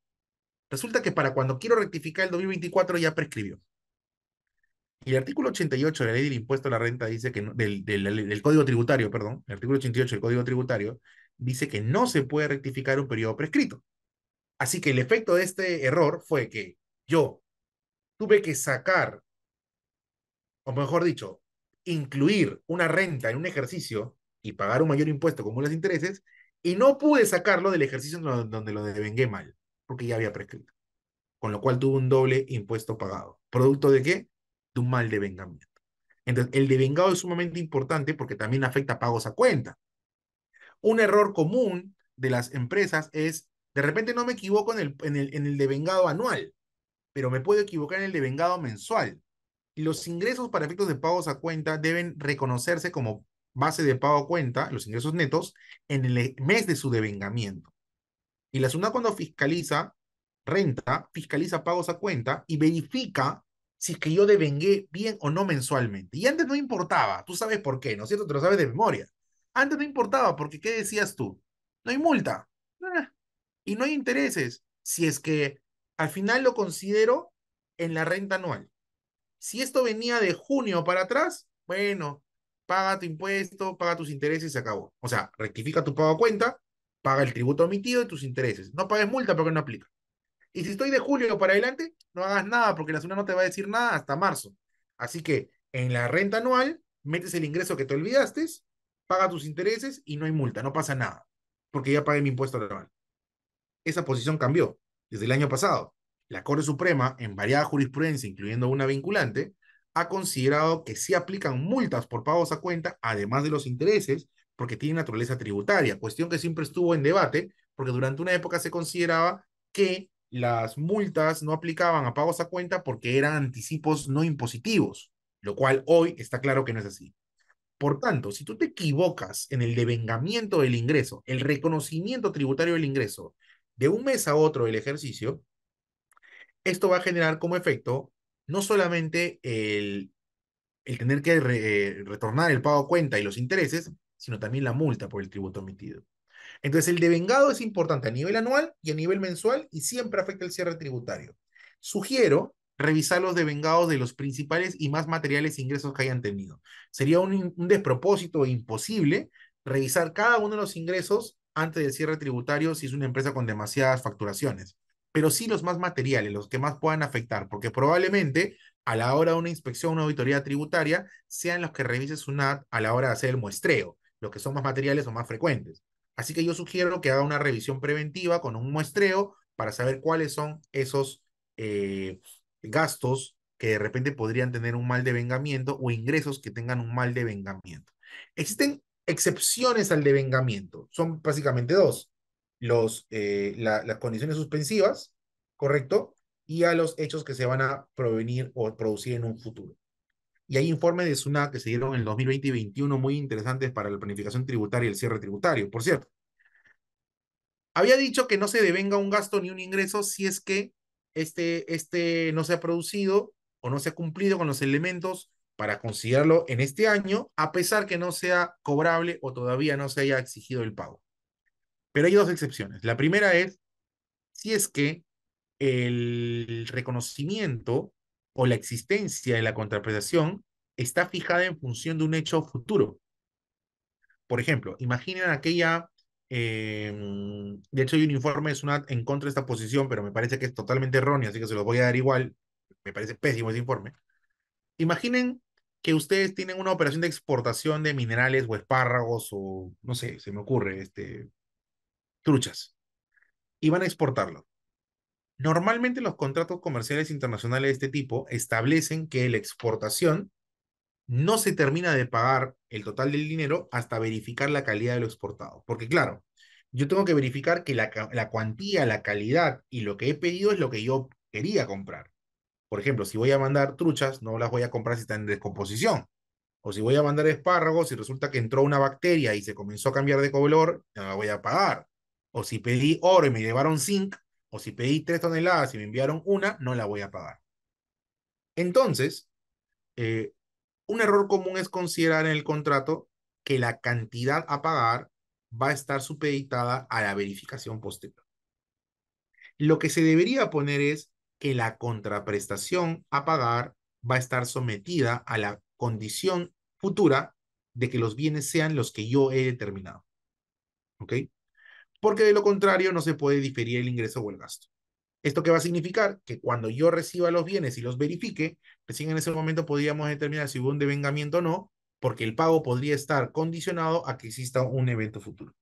Resulta que para cuando quiero rectificar el 2024 ya prescribió. Y el artículo 88 de la ley del impuesto a la renta dice que, del, del, código tributario, perdón, el artículo 88 del código tributario dice que no se puede rectificar un periodo prescrito. Así que el efecto de este error fue que yo tuve que sacar, o mejor dicho, incluir una renta en un ejercicio y pagar un mayor impuesto como los intereses, y no pude sacarlo del ejercicio donde lo devengué mal porque ya había prescrito. Con lo cual tuvo un doble impuesto pagado. ¿Producto de qué? De un mal devengamiento. Entonces, el devengado es sumamente importante porque también afecta pagos a cuenta. Un error común de las empresas es, de repente no me equivoco en el, en el, en el devengado anual, pero me puedo equivocar en el devengado mensual. Los ingresos para efectos de pagos a cuenta deben reconocerse como base de pago a cuenta, los ingresos netos, en el mes de su devengamiento. Y la SUNAT cuando fiscaliza renta, fiscaliza pagos a cuenta y verifica si es que yo devengué bien o no mensualmente. Y antes no importaba, tú sabes por qué, ¿no es cierto? Te lo sabes de memoria. Antes no importaba, porque ¿qué decías tú? No hay multa. Ah, y no hay intereses. Si es que al final lo considero en la renta anual. Si esto venía de junio para atrás, bueno, paga tu impuesto, paga tus intereses y se acabó. O sea, rectifica tu pago a cuenta paga el tributo omitido y tus intereses. No pagues multa porque no aplica. Y si estoy de julio para adelante, no hagas nada porque la zona no te va a decir nada hasta marzo. Así que en la renta anual, metes el ingreso que te olvidaste, paga tus intereses y no hay multa, no pasa nada, porque ya pagué mi impuesto anual. Esa posición cambió desde el año pasado. La Corte Suprema, en variada jurisprudencia, incluyendo una vinculante, ha considerado que sí aplican multas por pagos a cuenta, además de los intereses, porque tiene naturaleza tributaria, cuestión que siempre estuvo en debate, porque durante una época se consideraba que las multas no aplicaban a pagos a cuenta porque eran anticipos no impositivos, lo cual hoy está claro que no es así. Por tanto, si tú te equivocas en el devengamiento del ingreso, el reconocimiento tributario del ingreso de un mes a otro del ejercicio, esto va a generar como efecto no solamente el, el tener que re, retornar el pago a cuenta y los intereses, sino también la multa por el tributo emitido. Entonces, el devengado es importante a nivel anual y a nivel mensual y siempre afecta el cierre tributario. Sugiero revisar los devengados de los principales y más materiales ingresos que hayan tenido. Sería un, despropósito imposible revisar cada uno de los ingresos antes del cierre tributario si es una empresa con demasiadas facturaciones, pero sí los más materiales, los que más puedan afectar, porque probablemente a la hora de una inspección, una auditoría tributaria, sean los que revises SUNAT a la hora de hacer el muestreo, los que son más materiales o más frecuentes. Así que yo sugiero que haga una revisión preventiva con un muestreo para saber cuáles son esos eh, gastos que de repente podrían tener un mal devengamiento o ingresos que tengan un mal devengamiento. Existen excepciones al devengamiento, son básicamente dos, los, eh, la, las condiciones suspensivas, ¿correcto? Y a los hechos que se van a provenir o producir en un futuro. Y hay informes de SUNAT que se dieron en el 2020 y 2021 muy interesantes para la planificación tributaria y el cierre tributario. Por cierto, había dicho que no se devenga un gasto ni un ingreso si es que este, este no se ha producido o no se ha cumplido con los elementos para considerarlo en este año, a pesar que no sea cobrable o todavía no se haya exigido el pago. Pero hay dos excepciones. La primera es si es que el reconocimiento o la existencia de la contraprestación está fijada en función de un hecho futuro. Por ejemplo, imaginen aquella eh, de hecho, hay un informe es una, en contra de esta posición, pero me parece que es totalmente erróneo, así que se los voy a dar igual. Me parece pésimo ese informe. Imaginen que ustedes tienen una operación de exportación de minerales o espárragos o, no sé, se me ocurre, este, truchas, y van a exportarlo. Normalmente los contratos comerciales internacionales de este tipo establecen que la exportación no se termina de pagar el total del dinero hasta verificar la calidad de lo exportado. Porque claro, yo tengo que verificar que la, la cuantía, la calidad y lo que he pedido es lo que yo quería comprar. Por ejemplo, si voy a mandar truchas, no las voy a comprar si están en descomposición. O si voy a mandar espárragos y resulta que entró una bacteria y se comenzó a cambiar de color, no la voy a pagar. O si pedí oro y me llevaron zinc, o si pedí tres toneladas y me enviaron una, no la voy a pagar. Entonces, eh, un error común es considerar en el contrato que la cantidad a pagar va a estar supeditada a la verificación posterior. Lo que se debería poner es que la contraprestación a pagar va a estar sometida a la condición futura de que los bienes sean los que yo he determinado. ¿Ok? Porque de lo contrario no se puede diferir el ingreso o el gasto. ¿Esto qué va a significar? Que cuando yo reciba los bienes y los verifique, recién en ese momento podríamos determinar si hubo un devengamiento o no, porque el pago podría estar condicionado a que exista un evento futuro.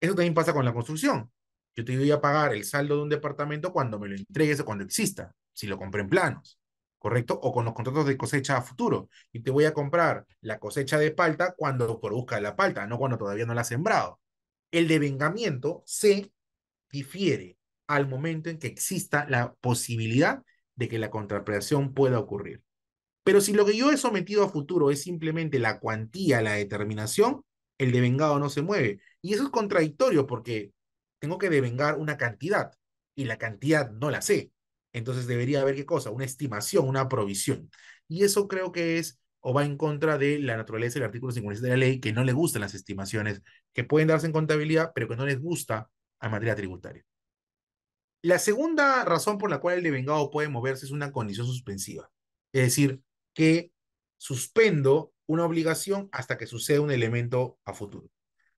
Eso también pasa con la construcción. Yo te voy a pagar el saldo de un departamento cuando me lo entregues o cuando exista, si lo compré en planos, ¿correcto? O con los contratos de cosecha a futuro. Y te voy a comprar la cosecha de palta cuando produzca la palta, no cuando todavía no la has sembrado. El devengamiento se difiere al momento en que exista la posibilidad de que la contraprestación pueda ocurrir. Pero si lo que yo he sometido a futuro es simplemente la cuantía, la determinación, el devengado no se mueve. Y eso es contradictorio porque tengo que devengar una cantidad y la cantidad no la sé. Entonces debería haber qué cosa, una estimación, una provisión. Y eso creo que es o va en contra de la naturaleza del artículo 57 de la ley, que no le gustan las estimaciones, que pueden darse en contabilidad, pero que no les gusta a materia tributaria. La segunda razón por la cual el devengado puede moverse es una condición suspensiva. Es decir, que suspendo una obligación hasta que suceda un elemento a futuro.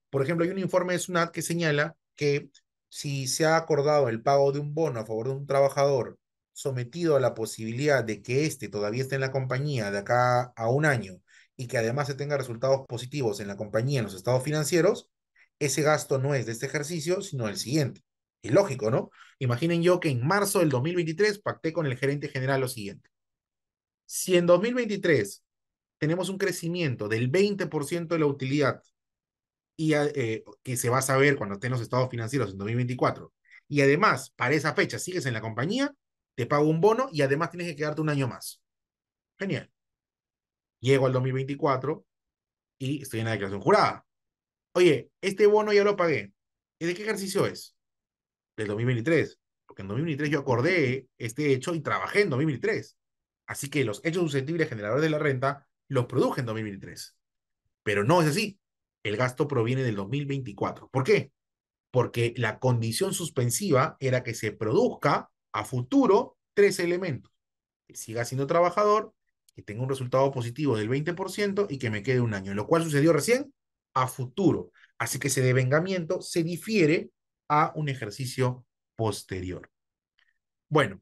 Por ejemplo, hay un informe de SUNAT que señala que si se ha acordado el pago de un bono a favor de un trabajador sometido a la posibilidad de que éste todavía esté en la compañía de acá a un año y que además se tenga resultados positivos en la compañía en los estados financieros, ese gasto no es de este ejercicio, sino del siguiente. Y lógico, ¿no? Imaginen yo que en marzo del 2023 pacté con el gerente general lo siguiente. Si en 2023 tenemos un crecimiento del 20% de la utilidad y eh, que se va a saber cuando estén los estados financieros en 2024, y además para esa fecha sigues en la compañía, te pago un bono y además tienes que quedarte un año más. Genial. Llego al 2024 y estoy en la declaración jurada. Oye, este bono ya lo pagué. ¿Y de qué ejercicio es? Del 2023. Porque en 2023 yo acordé este hecho y trabajé en 2023. Así que los hechos susceptibles generadores de la renta los produje en 2023. Pero no es así. El gasto proviene del 2024. ¿Por qué? Porque la condición suspensiva era que se produzca a futuro tres elementos. Que siga siendo trabajador, que tenga un resultado positivo del 20% y que me quede un año, lo cual sucedió recién a futuro. Así que ese devengamiento se difiere a un ejercicio posterior. Bueno,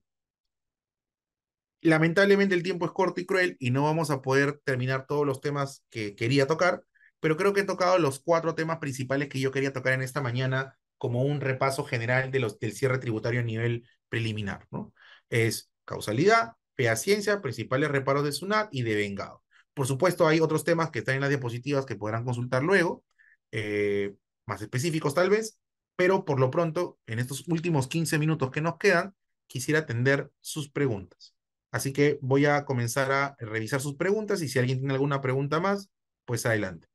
lamentablemente el tiempo es corto y cruel y no vamos a poder terminar todos los temas que quería tocar, pero creo que he tocado los cuatro temas principales que yo quería tocar en esta mañana como un repaso general de los, del cierre tributario a nivel preliminar. ¿no? Es causalidad, ciencia, principales reparos de SUNAT y de vengado. Por supuesto, hay otros temas que están en las diapositivas que podrán consultar luego, eh, más específicos tal vez, pero por lo pronto, en estos últimos 15 minutos que nos quedan, quisiera atender sus preguntas. Así que voy a comenzar a revisar sus preguntas y si alguien tiene alguna pregunta más, pues adelante.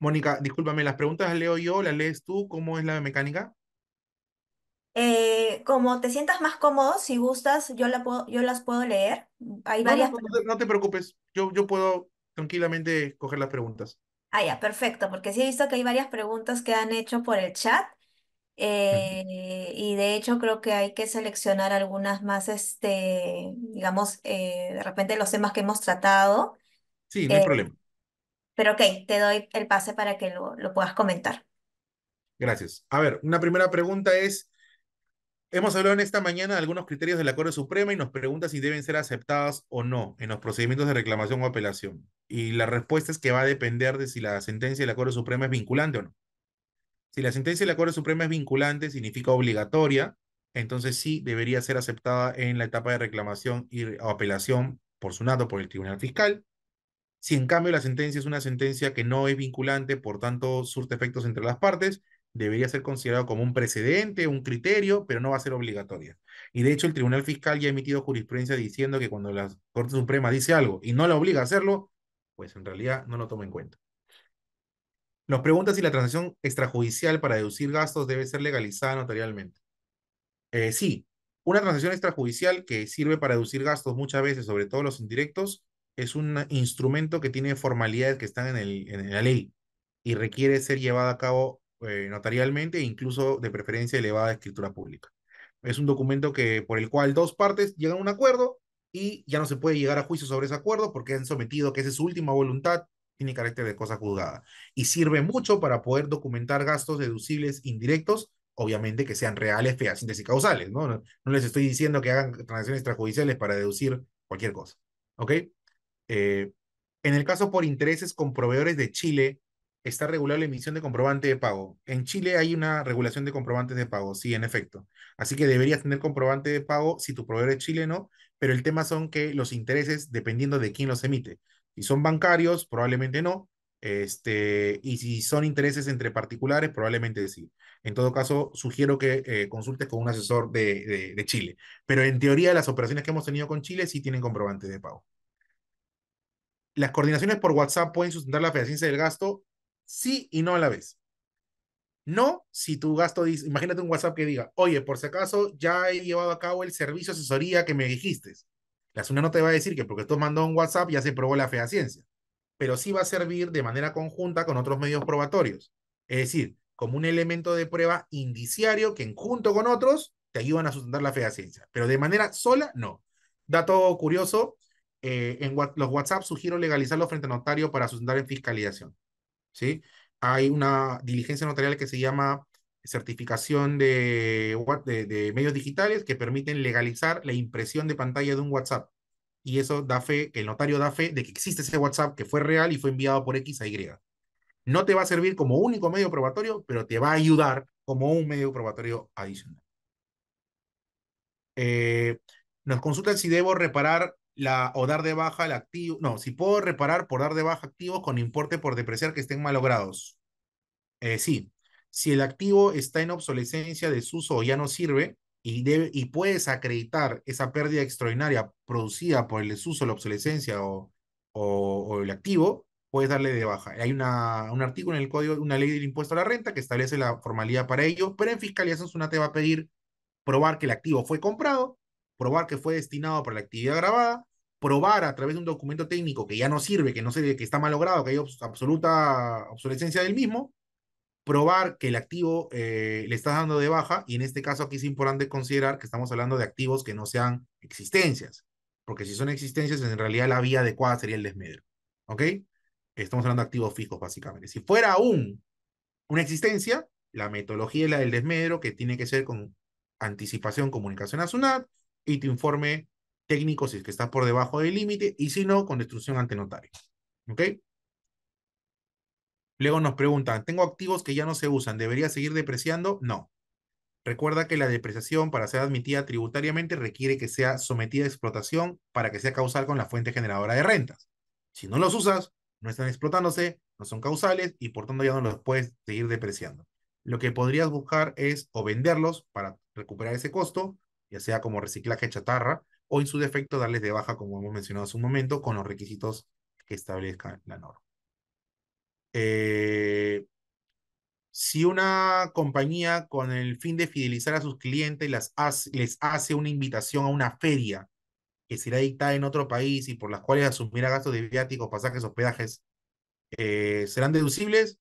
Mónica, discúlpame, las preguntas las leo yo, las lees tú, ¿cómo es la mecánica? Eh, como te sientas más cómodo, si gustas, yo, la puedo, yo las puedo leer. Hay No, varias. no, te, no te preocupes, yo, yo puedo tranquilamente coger las preguntas. Ah, ya, perfecto, porque sí he visto que hay varias preguntas que han hecho por el chat. Eh, y de hecho creo que hay que seleccionar algunas más, este, digamos, eh, de repente los temas que hemos tratado. Sí, no hay problema. Pero ok, te doy el pase para que lo, lo puedas comentar. Gracias. A ver, una primera pregunta es, hemos hablado en esta mañana de algunos criterios de la Corte Suprema y nos pregunta si deben ser aceptadas o no en los procedimientos de reclamación o apelación. Y la respuesta es que va a depender de si la sentencia de la Corte Suprema es vinculante o no. Si la sentencia de la Corte Suprema es vinculante, significa obligatoria, entonces sí debería ser aceptada en la etapa de reclamación y, o apelación por su nato por el Tribunal Fiscal. Si en cambio la sentencia es una sentencia que no es vinculante, por tanto surte efectos entre las partes, debería ser considerado como un precedente, un criterio, pero no va a ser obligatoria. Y de hecho el Tribunal Fiscal ya ha emitido jurisprudencia diciendo que cuando la Corte Suprema dice algo y no la obliga a hacerlo, pues en realidad no lo toma en cuenta. Nos pregunta si la transacción extrajudicial para deducir gastos debe ser legalizada notarialmente. Eh, sí, una transacción extrajudicial que sirve para deducir gastos muchas veces, sobre todo los indirectos, es un instrumento que tiene formalidades que están en, el, en la ley y requiere ser llevada a cabo eh, notarialmente e incluso de preferencia elevada a escritura pública. Es un documento que, por el cual dos partes llegan a un acuerdo y ya no se puede llegar a juicio sobre ese acuerdo porque han sometido que esa es su última voluntad, tiene carácter de cosa juzgada. Y sirve mucho para poder documentar gastos deducibles indirectos obviamente que sean reales, fehacientes y causales, ¿no? ¿no? No les estoy diciendo que hagan transacciones extrajudiciales para deducir cualquier cosa, ¿ok? Eh, en el caso por intereses con proveedores de Chile, está regulada la emisión de comprobante de pago. En Chile hay una regulación de comprobantes de pago, sí, en efecto. Así que deberías tener comprobante de pago si tu proveedor es chileno, pero el tema son que los intereses, dependiendo de quién los emite. Si son bancarios, probablemente no. Este, y si son intereses entre particulares, probablemente sí. En todo caso, sugiero que eh, consultes con un asesor de, de, de Chile. Pero en teoría, las operaciones que hemos tenido con Chile sí tienen comprobante de pago. ¿Las coordinaciones por WhatsApp pueden sustentar la fehaciencia del gasto? Sí y no a la vez. No, si tu gasto dice, imagínate un WhatsApp que diga, oye, por si acaso ya he llevado a cabo el servicio de asesoría que me dijiste. La SUNA no te va a decir que porque tú mandó un WhatsApp ya se probó la fehaciencia, pero sí va a servir de manera conjunta con otros medios probatorios. Es decir, como un elemento de prueba indiciario que junto con otros te ayudan a sustentar la fehaciencia, pero de manera sola, no. Dato curioso, eh, en los WhatsApp sugiero legalizarlo frente a notario para sustentar en fiscalización. ¿sí? Hay una diligencia notarial que se llama certificación de, de, medios digitales que permiten legalizar la impresión de pantalla de un WhatsApp. Y eso da fe, el notario da fe de que existe ese WhatsApp que fue real y fue enviado por X a Y. No te va a servir como único medio probatorio, pero te va a ayudar como un medio probatorio adicional. Eh, nos consultan si debo reparar la, o dar de baja el activo, no, si puedo reparar por dar de baja activos con importe por depreciar que estén malogrados. Eh, sí, si el activo está en obsolescencia, desuso o ya no sirve y, debe, y puedes acreditar esa pérdida extraordinaria producida por el desuso, la obsolescencia o, o, el activo, puedes darle de baja. Hay una, un artículo en el código, una ley del impuesto a la renta que establece la formalidad para ello, pero en fiscalización SUNAT te va a pedir probar que el activo fue comprado, probar que fue destinado para la actividad grabada, probar a través de un documento técnico que ya no sirve, que no sirve, que está malogrado, que hay absoluta obsolescencia del mismo, probar que el activo eh, le estás dando de baja, y en este caso aquí es importante considerar que estamos hablando de activos que no sean existencias, porque si son existencias, en realidad la vía adecuada sería el desmedro. ¿Ok? Estamos hablando de activos fijos, básicamente. Si fuera un, una existencia, la metodología es la del desmedro, que tiene que ser con anticipación, comunicación a SUNAT, y tu informe técnico si es que está por debajo del límite, y si no, con destrucción ante notario. ¿Ok? Luego nos preguntan, ¿tengo activos que ya no se usan? ¿Debería seguir depreciando? No. Recuerda que la depreciación para ser admitida tributariamente requiere que sea sometida a explotación para que sea causal con la fuente generadora de rentas. Si no los usas, no están explotándose, no son causales y por tanto ya no los puedes seguir depreciando. Lo que podrías buscar es o venderlos para recuperar ese costo, ya sea como reciclaje chatarra, o en su defecto darles de baja, como hemos mencionado hace un momento, con los requisitos que establezca la norma. Eh, si una compañía con el fin de fidelizar a sus clientes las hace, les hace una invitación a una feria que será dictada en otro país y por las cuales asumirá gastos de viáticos, pasajes, hospedajes, eh, ¿serán deducibles?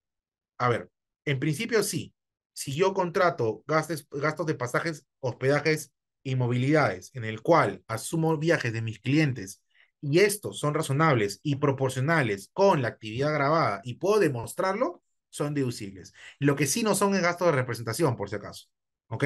A ver, en principio sí. Si yo contrato gastos, gastos de pasajes, hospedajes y movilidades, en el cual asumo viajes de mis clientes y estos son razonables y proporcionales con la actividad grabada y puedo demostrarlo, son deducibles. Lo que sí no son es gastos de representación, por si acaso. ¿Ok?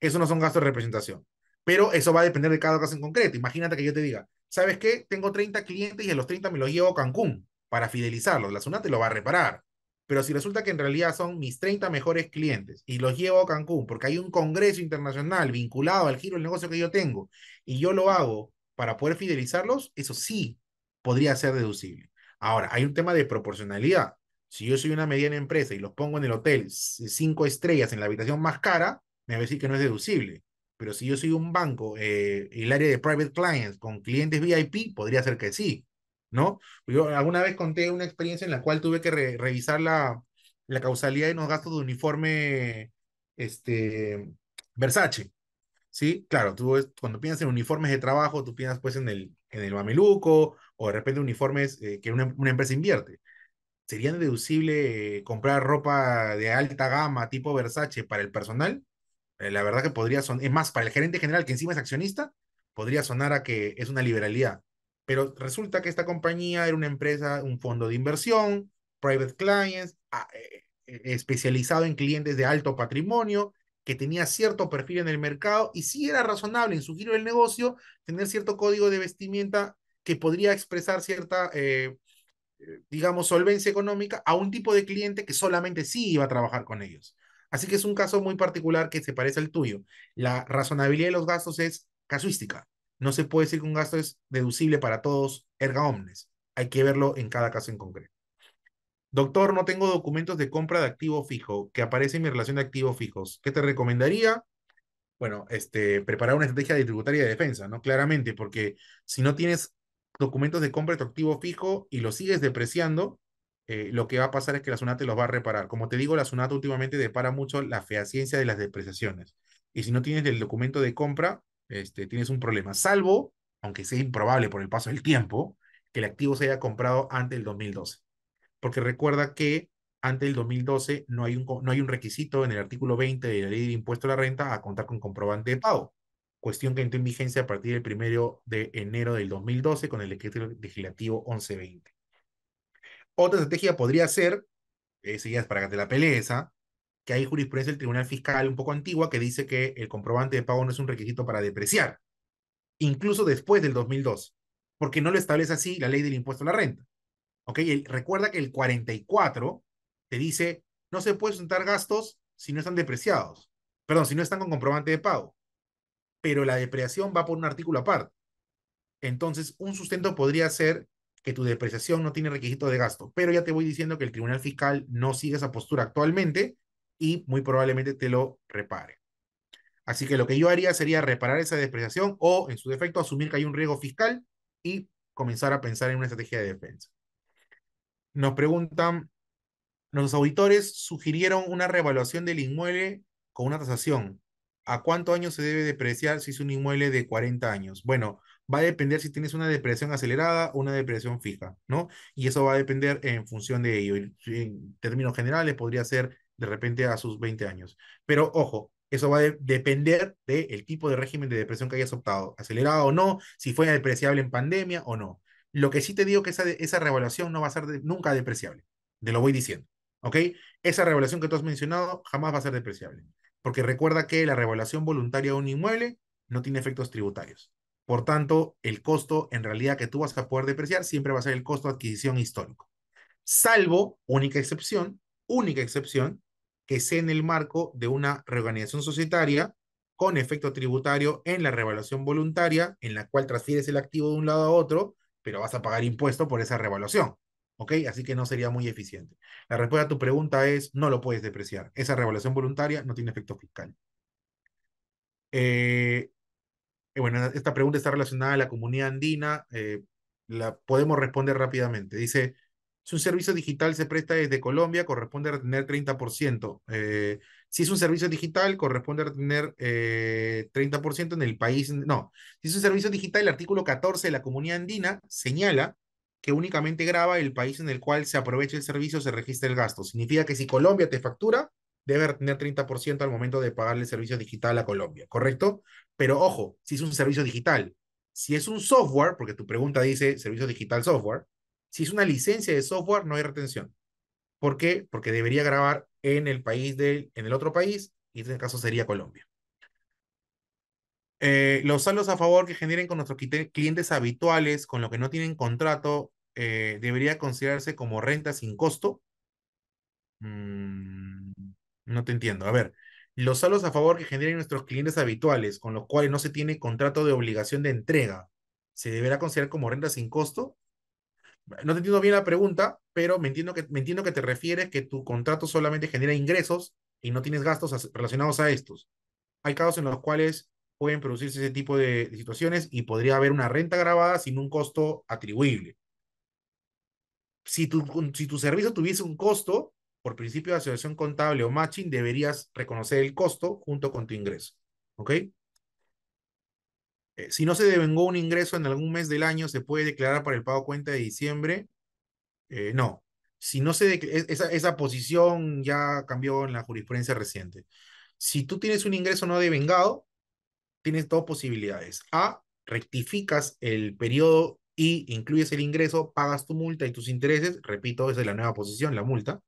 Eso no son gastos de representación. Pero eso va a depender de cada caso en concreto. Imagínate que yo te diga, ¿sabes qué? Tengo 30 clientes y a los 30 me los llevo a Cancún para fidelizarlos. La SUNAT te lo va a reparar. Pero si resulta que en realidad son mis 30 mejores clientes y los llevo a Cancún porque hay un congreso internacional vinculado al giro del negocio que yo tengo y yo lo hago para poder fidelizarlos, eso sí podría ser deducible. Ahora, hay un tema de proporcionalidad. Si yo soy una mediana empresa y los pongo en el hotel cinco estrellas en la habitación más cara, me va a decir que no es deducible. Pero si yo soy un banco, eh, el área de private clients con clientes VIP, podría ser que sí, ¿no? Yo alguna vez conté una experiencia en la cual tuve que re revisar la, la causalidad de los gastos de uniforme este, Versace. ¿sí? Claro, tú cuando piensas en uniformes de trabajo, tú piensas pues en el, en el mameluco o de repente uniformes eh, que una, empresa invierte. ¿Sería deducible comprar ropa de alta gama tipo Versace para el personal? Eh, la verdad que podría sonar, es más, para el gerente general que encima es accionista, podría sonar a que es una liberalidad. Pero resulta que esta compañía era una empresa, un fondo de inversión, private clients, ah, especializado en clientes de alto patrimonio, que tenía cierto perfil en el mercado y sí era razonable en su giro del negocio tener cierto código de vestimenta que podría expresar cierta, eh, eh, digamos, solvencia económica a un tipo de cliente que solamente sí iba a trabajar con ellos. Así que es un caso muy particular que se parece al tuyo. La razonabilidad de los gastos es casuística. No se puede decir que un gasto es deducible para todos erga omnes. Hay que verlo en cada caso en concreto. Doctor, no tengo documentos de compra de activo fijo que aparece en mi relación de activos fijos. ¿Qué te recomendaría? Bueno, este, preparar una estrategia de tributaria de defensa, ¿no? Claramente, porque si no tienes documentos de compra de tu activo fijo y lo sigues depreciando, eh, lo que va a pasar es que la SUNAT te los va a reparar. Como te digo, la SUNAT últimamente depara mucho la fehaciencia de las depreciaciones. Y si no tienes el documento de compra, este, tienes un problema. Salvo, aunque sea improbable por el paso del tiempo, que el activo se haya comprado antes del 2012 porque recuerda que ante el 2012 no hay, un, no hay un requisito en el artículo 20 de la ley de impuesto a la renta a contar con comprobante de pago, cuestión que entró en vigencia a partir del primero de enero del 2012 con el decreto legislativo 1120. Otra estrategia podría ser, esa ya es para que te la pelees, que hay jurisprudencia del Tribunal Fiscal un poco antigua que dice que el comprobante de pago no es un requisito para depreciar, incluso después del 2012, porque no lo establece así la ley del impuesto a la renta. ¿ok? recuerda que el 44 te dice, no se puede sustentar gastos si no están depreciados. Perdón, si no están con comprobante de pago. Pero la depreciación va por un artículo aparte. Entonces, un sustento podría ser que tu depreciación no tiene requisito de gasto. Pero ya te voy diciendo que el Tribunal Fiscal no sigue esa postura actualmente y muy probablemente te lo repare. Así que lo que yo haría sería reparar esa depreciación o, en su defecto, asumir que hay un riesgo fiscal y comenzar a pensar en una estrategia de defensa. Nos preguntan, los auditores sugirieron una revaluación del inmueble con una tasación. ¿A cuántos años se debe depreciar si es un inmueble de 40 años? Bueno, va a depender si tienes una depresión acelerada o una depresión fija, ¿no? Y eso va a depender en función de ello. En términos generales, podría ser de repente a sus 20 años. Pero ojo, eso va a depender del tipo de régimen de depresión que hayas optado, acelerado o no, si fue depreciable en pandemia o no. Lo que sí te digo que esa, esa revaluación no va a ser nunca depreciable, te lo voy diciendo, ¿ok? Esa revaluación que tú has mencionado jamás va a ser depreciable, porque recuerda que la revaluación voluntaria de un inmueble no tiene efectos tributarios. Por tanto, el costo en realidad que tú vas a poder depreciar siempre va a ser el costo de adquisición histórico. Salvo, única excepción, única excepción, que sea en el marco de una reorganización societaria con efecto tributario en la revaluación voluntaria, en la cual transfieres el activo de un lado a otro, pero vas a pagar impuesto por esa revaluación. ¿Ok? Así que no sería muy eficiente. La respuesta a tu pregunta es, no lo puedes depreciar. Esa revaluación voluntaria no tiene efecto fiscal. Eh, bueno, esta pregunta está relacionada a la comunidad andina. Eh, la podemos responder rápidamente. Dice, si un servicio digital se presta desde Colombia, corresponde a retener 30%. Eh, si es un servicio digital, corresponde a retener eh, 30% en el país. No, si es un servicio digital, el artículo 14 de la comunidad andina señala que únicamente graba el país en el cual se aprovecha el servicio, se registra el gasto. Significa que si Colombia te factura, debe retener 30% al momento de pagarle el servicio digital a Colombia, ¿correcto? Pero ojo, si es un servicio digital, si es un software, porque tu pregunta dice servicio digital software, si es una licencia de software, no hay retención. ¿Por qué? Porque debería grabar en el país de, en el otro país, y en este caso sería Colombia. Eh, los saldos a favor que generen con nuestros clientes habituales, con lo que no tienen contrato, eh, debería considerarse como renta sin costo. Mm, no te entiendo. A ver, los saldos a favor que generen nuestros clientes habituales, con los cuales no se tiene contrato de obligación de entrega, ¿se deberá considerar como renta sin costo? No te entiendo bien la pregunta, pero me entiendo que, te refieres que tu contrato solamente genera ingresos y no tienes gastos relacionados a estos. Hay casos en los cuales pueden producirse ese tipo de, situaciones y podría haber una renta grabada sin un costo atribuible. Si tu, si tu servicio tuviese un costo, por principio de asociación contable o matching, deberías reconocer el costo junto con tu ingreso. ¿Ok? Eh, si no se devengó un ingreso en algún mes del año, ¿se puede declarar para el pago cuenta de diciembre? Eh, no. Si no se esa, esa posición ya cambió en la jurisprudencia reciente. Si tú tienes un ingreso no devengado, tienes dos posibilidades. A, rectificas el periodo y incluyes el ingreso, pagas tu multa y tus intereses. Repito, esa es la nueva posición, la multa.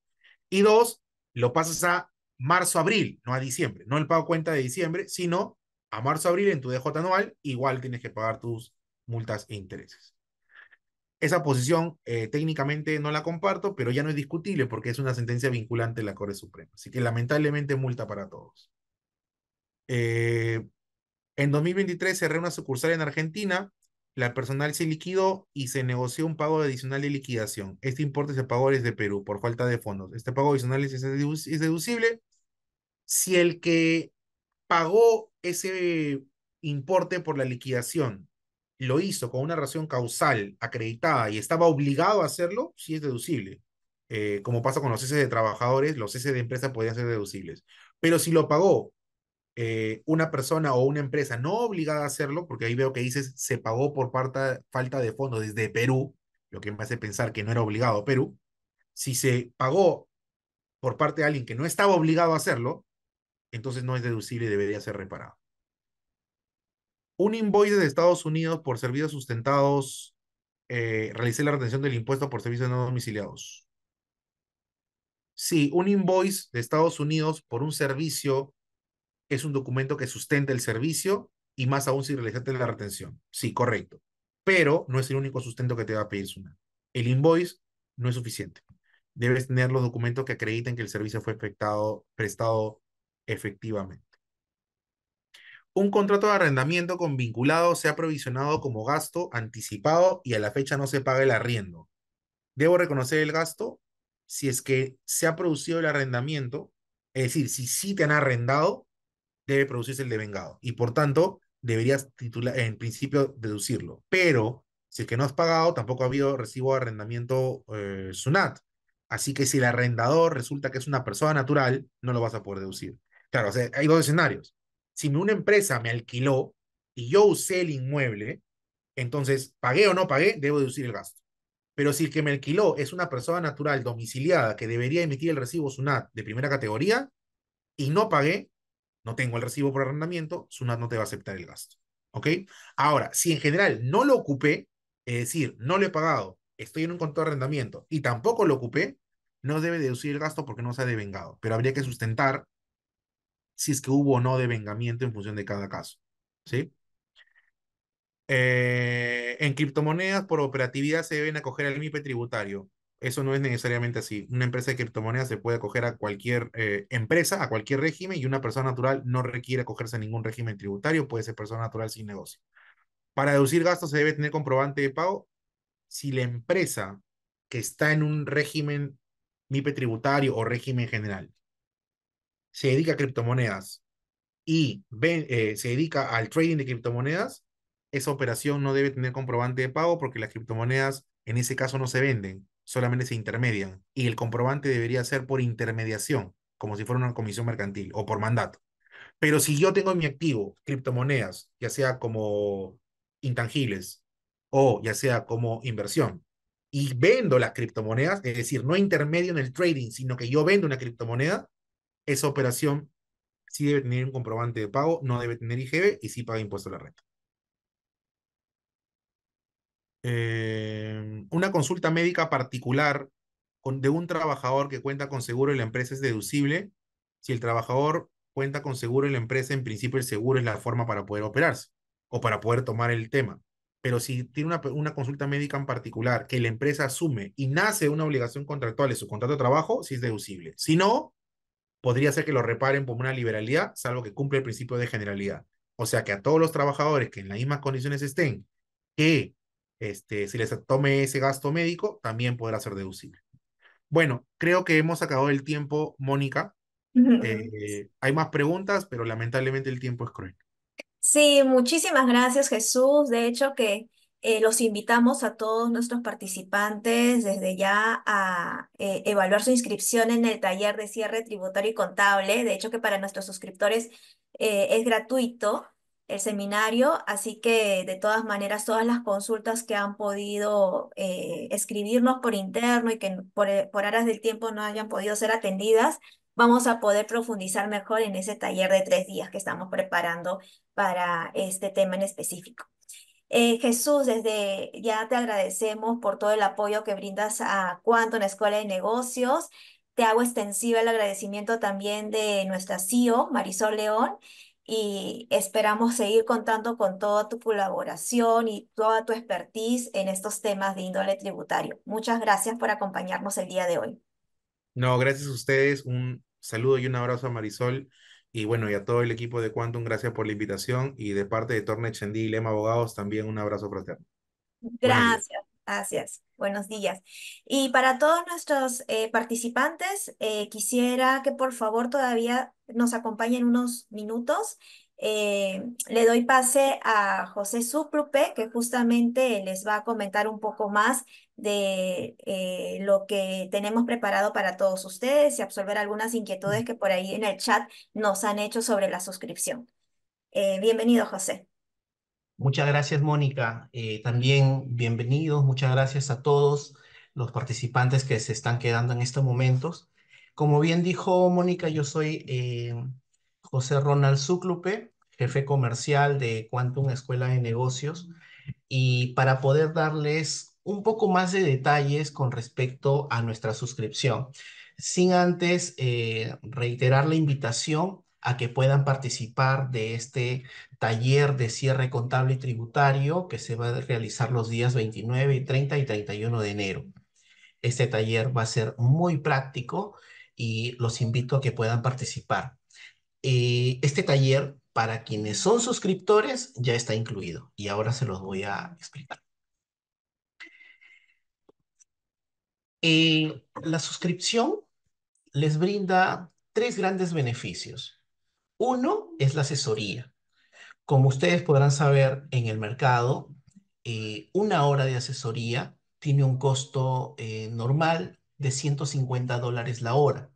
Y dos, lo pasas a marzo-abril, no a diciembre. No el pago cuenta de diciembre, sino a marzo-abril en tu DJ anual, igual tienes que pagar tus multas e intereses. Esa posición eh, técnicamente no la comparto, pero ya no es discutible porque es una sentencia vinculante de la Corte Suprema. Así que lamentablemente multa para todos. Eh, en 2023 cerré una sucursal en Argentina, la personal se liquidó y se negoció un pago adicional de liquidación. Este importe se pagó desde Perú por falta de fondos. Este pago adicional es deducible si el que pagó ese importe por la liquidación, lo hizo con una razón causal acreditada y estaba obligado a hacerlo, sí es deducible. Eh, como pasa con los cese de trabajadores, los cese de empresa podrían ser deducibles. Pero si lo pagó eh, una persona o una empresa no obligada a hacerlo, porque ahí veo que dices se pagó por parte, falta de fondos desde Perú, lo que me hace pensar que no era obligado Perú, si se pagó por parte de alguien que no estaba obligado a hacerlo, entonces no es deducible y debería ser reparado. Un invoice de Estados Unidos por servicios sustentados, eh, realicé la retención del impuesto por servicios no domiciliados. Sí, un invoice de Estados Unidos por un servicio es un documento que sustenta el servicio y más aún si realizaste la retención. Sí, correcto. Pero no es el único sustento que te va a pedir SUNAT. El invoice no es suficiente. Debes tener los documentos que acrediten que el servicio fue prestado efectivamente. Un contrato de arrendamiento con vinculado se ha provisionado como gasto anticipado y a la fecha no se paga el arriendo. Debo reconocer el gasto si es que se ha producido el arrendamiento, es decir, si sí te han arrendado, debe producirse el devengado. Y por tanto, deberías titular, en principio deducirlo. Pero si es que no has pagado, tampoco ha habido recibo de arrendamiento eh, SUNAT. Así que si el arrendador resulta que es una persona natural, no lo vas a poder deducir. Claro, o sea, hay dos escenarios. Si una empresa me alquiló y yo usé el inmueble, entonces, pagué o no pagué, debo deducir el gasto. Pero si el que me alquiló es una persona natural domiciliada que debería emitir el recibo SUNAT de primera categoría y no pagué, no tengo el recibo por arrendamiento, SUNAT no te va a aceptar el gasto. ¿Ok? Ahora, si en general no lo ocupé, es decir, no lo he pagado, estoy en un contrato de arrendamiento y tampoco lo ocupé, no debe deducir el gasto porque no se ha devengado, pero habría que sustentar si es que hubo o no devengamiento en función de cada caso. ¿Sí? Eh, en criptomonedas, por operatividad, se deben acoger al MIPE tributario. Eso no es necesariamente así. Una empresa de criptomonedas se puede acoger a cualquier eh, empresa, a cualquier régimen, y una persona natural no requiere acogerse a ningún régimen tributario, puede ser persona natural sin negocio. Para deducir gastos se debe tener comprobante de pago. Si la empresa que está en un régimen MIPE tributario o régimen general se dedica a criptomonedas y eh, se dedica al trading de criptomonedas, esa operación no debe tener comprobante de pago porque las criptomonedas en ese caso no se venden, solamente se intermedian. Y el comprobante debería ser por intermediación, como si fuera una comisión mercantil o por mandato. Pero si yo tengo en mi activo criptomonedas, ya sea como intangibles o ya sea como inversión, y vendo las criptomonedas, es decir, no intermedio en el trading, sino que yo vendo una criptomoneda, esa operación sí debe tener un comprobante de pago, no debe tener IGB y sí paga impuesto a la renta. Eh, una consulta médica particular con, de un trabajador que cuenta con seguro y la empresa es deducible. Si el trabajador cuenta con seguro y la empresa, en principio el seguro es la forma para poder operarse o para poder tomar el tema. Pero si tiene una, una consulta médica en particular que la empresa asume y nace una obligación contractual en su contrato de trabajo, sí es deducible. Si no, podría ser que lo reparen por una liberalidad, salvo que cumple el principio de generalidad. O sea que a todos los trabajadores que en las mismas condiciones estén, que este, si les tome ese gasto médico, también podrá ser deducible. Bueno, creo que hemos acabado el tiempo, Mónica. Eh, hay más preguntas, pero lamentablemente el tiempo es cruel. Sí, muchísimas gracias, Jesús. De hecho, que eh, los invitamos a todos nuestros participantes desde ya a eh, evaluar su inscripción en el taller de cierre tributario y contable. De hecho, que para nuestros suscriptores es gratuito el seminario, así que de todas maneras todas las consultas que han podido eh, escribirnos por interno y que por, eh, por aras del tiempo no hayan podido ser atendidas, vamos a poder profundizar mejor en ese taller de tres días que estamos preparando para este tema en específico. Eh, Jesús, desde ya te agradecemos por todo el apoyo que brindas a Cuanto en la Escuela de Negocios. Te hago extensiva el agradecimiento también de nuestra CEO, Marisol León, y esperamos seguir contando con toda tu colaboración y toda tu expertise en estos temas de índole tributario. Muchas gracias por acompañarnos el día de hoy. No, gracias a ustedes. Un saludo y un abrazo a Marisol. Y bueno, y a todo el equipo de Quantum, gracias por la invitación. Y de parte de Torne Chendí y Lema Abogados, también un abrazo fraterno. Gracias. Gracias, buenos días. Y para todos nuestros eh, participantes, eh, quisiera que por favor todavía nos acompañen unos minutos. Eh, le doy pase a José Súprupe, que justamente les va a comentar un poco más de lo que tenemos preparado para todos ustedes y absorber algunas inquietudes que por ahí en el chat nos han hecho sobre la suscripción. bienvenido, José. Muchas gracias, Mónica. Eh, también bienvenidos, muchas gracias a todos los participantes que se están quedando en estos momentos. Como bien dijo Mónica, yo soy eh, José Ronald Zuclupe, jefe comercial de Quantum Escuela de Negocios, y para poder darles un poco más de detalles con respecto a nuestra suscripción, sin antes eh, reiterar la invitación a que puedan participar de este taller de cierre contable y tributario que se va a realizar los días 29, 30 y 31 de enero. Este taller va a ser muy práctico y los invito a que puedan participar. Eh, este taller, para quienes son suscriptores, ya está incluido y ahora se los voy a explicar. Eh, la suscripción les brinda tres grandes beneficios. Uno es la asesoría. Como ustedes podrán saber, en el mercado, eh, una hora de asesoría tiene un costo eh, normal de 150 dólares la hora,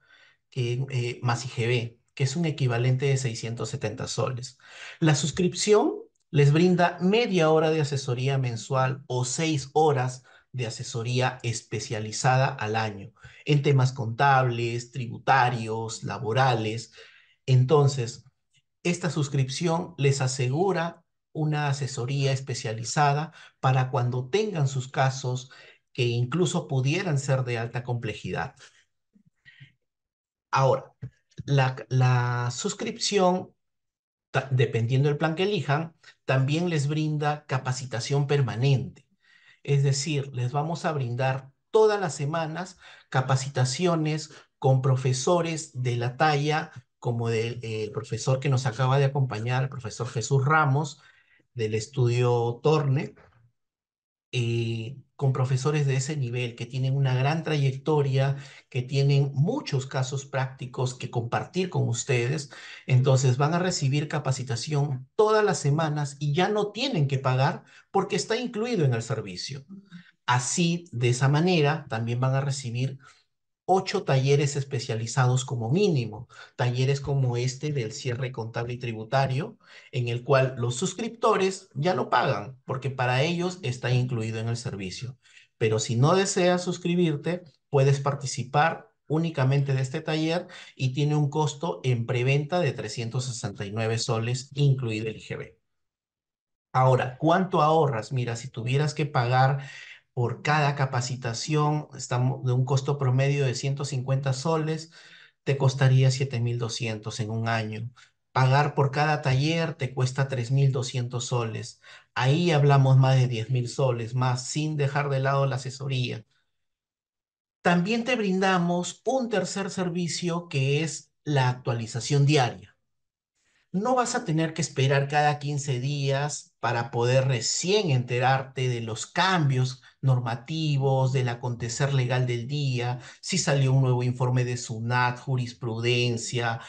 que, más IGB, que es un equivalente de 670 soles. La suscripción les brinda media hora de asesoría mensual o seis horas de asesoría especializada al año en temas contables, tributarios, laborales. Entonces, esta suscripción les asegura una asesoría especializada para cuando tengan sus casos que incluso pudieran ser de alta complejidad. Ahora, la, suscripción, dependiendo del plan que elijan, también les brinda capacitación permanente. Es decir, les vamos a brindar todas las semanas capacitaciones con profesores de la talla como del eh, profesor que nos acaba de acompañar, el profesor Jesús Ramos, del estudio Torne, eh, con profesores de ese nivel que tienen una gran trayectoria, que tienen muchos casos prácticos que compartir con ustedes. Entonces van a recibir capacitación todas las semanas y ya no tienen que pagar porque está incluido en el servicio. Así, de esa manera, también van a recibir ocho talleres especializados como mínimo, talleres como este del cierre contable y tributario, en el cual los suscriptores ya no pagan, porque para ellos está incluido en el servicio. Pero si no deseas suscribirte, puedes participar únicamente de este taller y tiene un costo en preventa de 369 soles, incluido el IGB. Ahora, ¿cuánto ahorras? Mira, si tuvieras que pagar por cada capacitación, estamos de un costo promedio de 150 soles, te costaría 7.200 en un año. Pagar por cada taller te cuesta 3.200 soles. Ahí hablamos más de 10.000 soles, más sin dejar de lado la asesoría. También te brindamos un tercer servicio que es la actualización diaria no vas a tener que esperar cada 15 días para poder recién enterarte de los cambios normativos, del acontecer legal del día, si salió un nuevo informe de SUNAT, jurisprudencia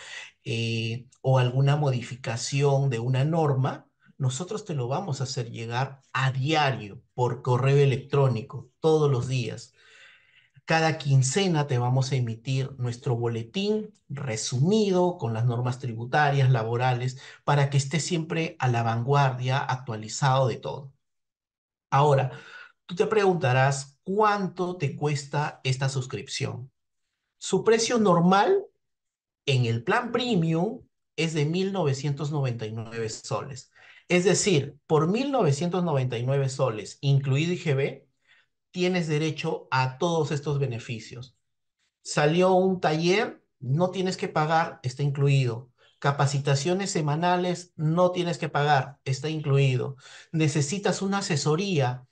eh, o alguna modificación de una norma. Nosotros te lo vamos a hacer llegar a diario por correo electrónico, todos los días. Cada quincena te vamos a emitir nuestro boletín resumido con las normas tributarias, laborales, para que estés siempre a la vanguardia, actualizado de todo. Ahora, tú te preguntarás, ¿cuánto te cuesta esta suscripción? Su precio normal en el plan premium es de 1.999 soles. Es decir, por 1.999 soles, incluido IGB, tienes derecho a todos estos beneficios. Salió un taller, no tienes que pagar, está incluido. Capacitaciones semanales, no tienes que pagar, está incluido. Necesitas una asesoría,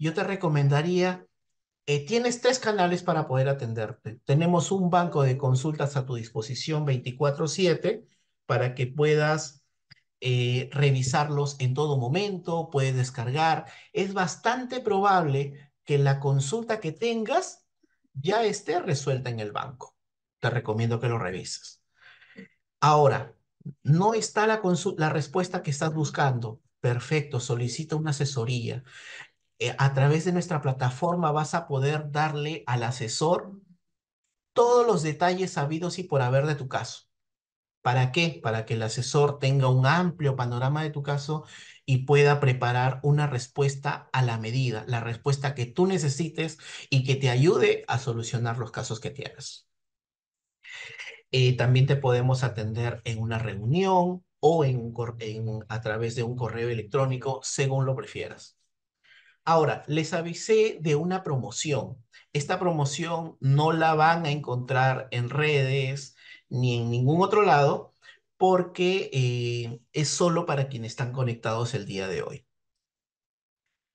yo te recomendaría, eh, tienes tres canales para poder atenderte. Tenemos un banco de consultas a tu disposición 24/7 para que puedas eh, revisarlos en todo momento, puedes descargar. Es bastante probable que la consulta que tengas ya esté resuelta en el banco. Te recomiendo que lo revises. Ahora, no está la, la respuesta que estás buscando. Perfecto, solicita una asesoría. Eh, a través de nuestra plataforma vas a poder darle al asesor todos los detalles sabidos y por haber de tu caso. ¿Para qué? Para que el asesor tenga un amplio panorama de tu caso y pueda preparar una respuesta a la medida, la respuesta que tú necesites y que te ayude a solucionar los casos que tienes. Eh, también te podemos atender en una reunión o en, a través de un correo electrónico, según lo prefieras. Ahora, les avisé de una promoción. Esta promoción no la van a encontrar en redes, ni en ningún otro lado, porque eh, es solo para quienes están conectados el día de hoy.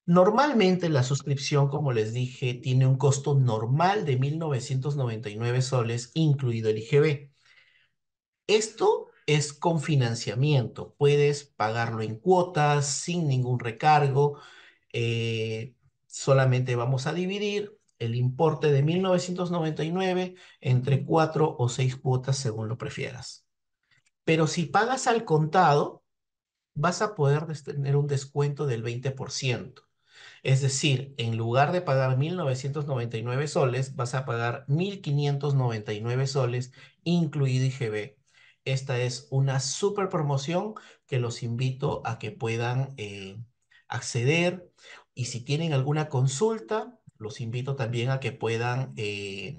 Normalmente la suscripción, como les dije, tiene un costo normal de 1.999 soles, incluido el IGB. Esto es con financiamiento. Puedes pagarlo en cuotas, sin ningún recargo. Eh, solamente vamos a dividir el importe de 1999 entre cuatro o seis cuotas según lo prefieras. Pero si pagas al contado, vas a poder tener un descuento del 20%. Es decir, en lugar de pagar 1.999 soles, vas a pagar 1.599 soles, incluido IGB. Esta es una super promoción que los invito a que puedan eh, acceder. Y si tienen alguna consulta, los invito también a que puedan eh,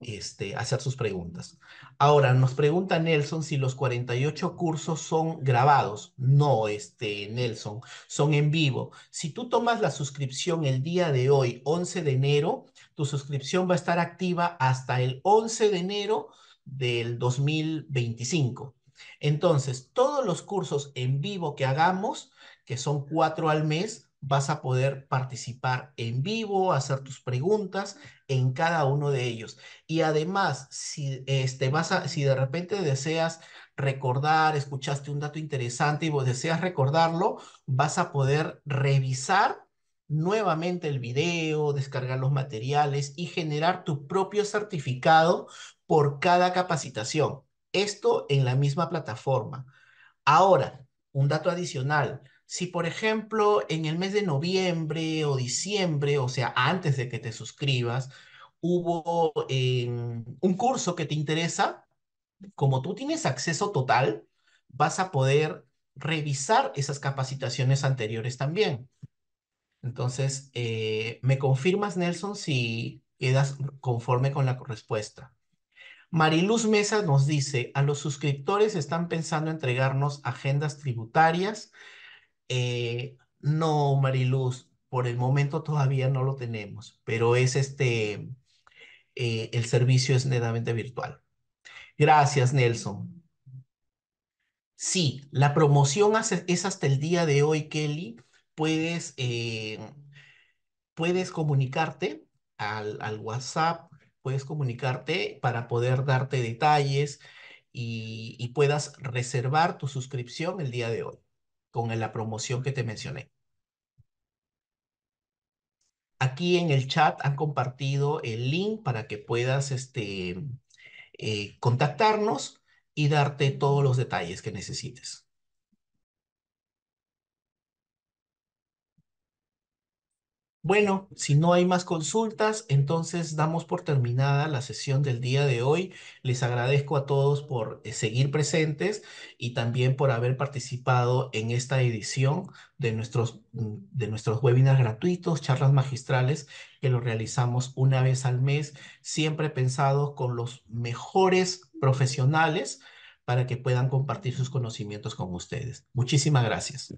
este, hacer sus preguntas. Ahora, nos pregunta Nelson si los 48 cursos son grabados. No, este, Nelson, son en vivo. Si tú tomas la suscripción el día de hoy, 11 de enero, tu suscripción va a estar activa hasta el 11 de enero del 2025. Entonces, todos los cursos en vivo que hagamos, que son cuatro al mes, vas a poder participar en vivo, hacer tus preguntas en cada uno de ellos. Y además, si, este, vas a, si de repente deseas recordar, escuchaste un dato interesante y vos deseas recordarlo, vas a poder revisar nuevamente el video, descargar los materiales y generar tu propio certificado por cada capacitación. Esto en la misma plataforma. Ahora, un dato adicional si, por ejemplo, en el mes de noviembre o diciembre, o sea, antes de que te suscribas, hubo em, un curso que te interesa, como tú tienes acceso total, vas a poder revisar esas capacitaciones anteriores también. Entonces, eh, ¿me confirmas, Nelson, si quedas conforme con la respuesta? Mariluz Mesa nos dice, a los suscriptores están pensando entregarnos agendas tributarias eh, no, Mariluz, por el momento todavía no lo tenemos, pero es este, eh, el servicio es netamente virtual. Gracias, Nelson. Sí, la promoción es hasta el día de hoy, Kelly. Puedes, eh, puedes comunicarte al, al, WhatsApp, puedes comunicarte para poder darte detalles y, y puedas reservar tu suscripción el día de hoy con la promoción que te mencioné. Aquí en el chat han compartido el link para que puedas este, eh, contactarnos y darte todos los detalles que necesites. Bueno, si no hay más consultas, entonces damos por terminada la sesión del día de hoy. Les agradezco a todos por eh, seguir presentes y también por haber participado en esta edición de nuestros, mm, de nuestros webinars gratuitos, charlas magistrales, que los realizamos una vez al mes, siempre pensados con los mejores profesionales para que puedan compartir sus conocimientos con ustedes. Muchísimas gracias.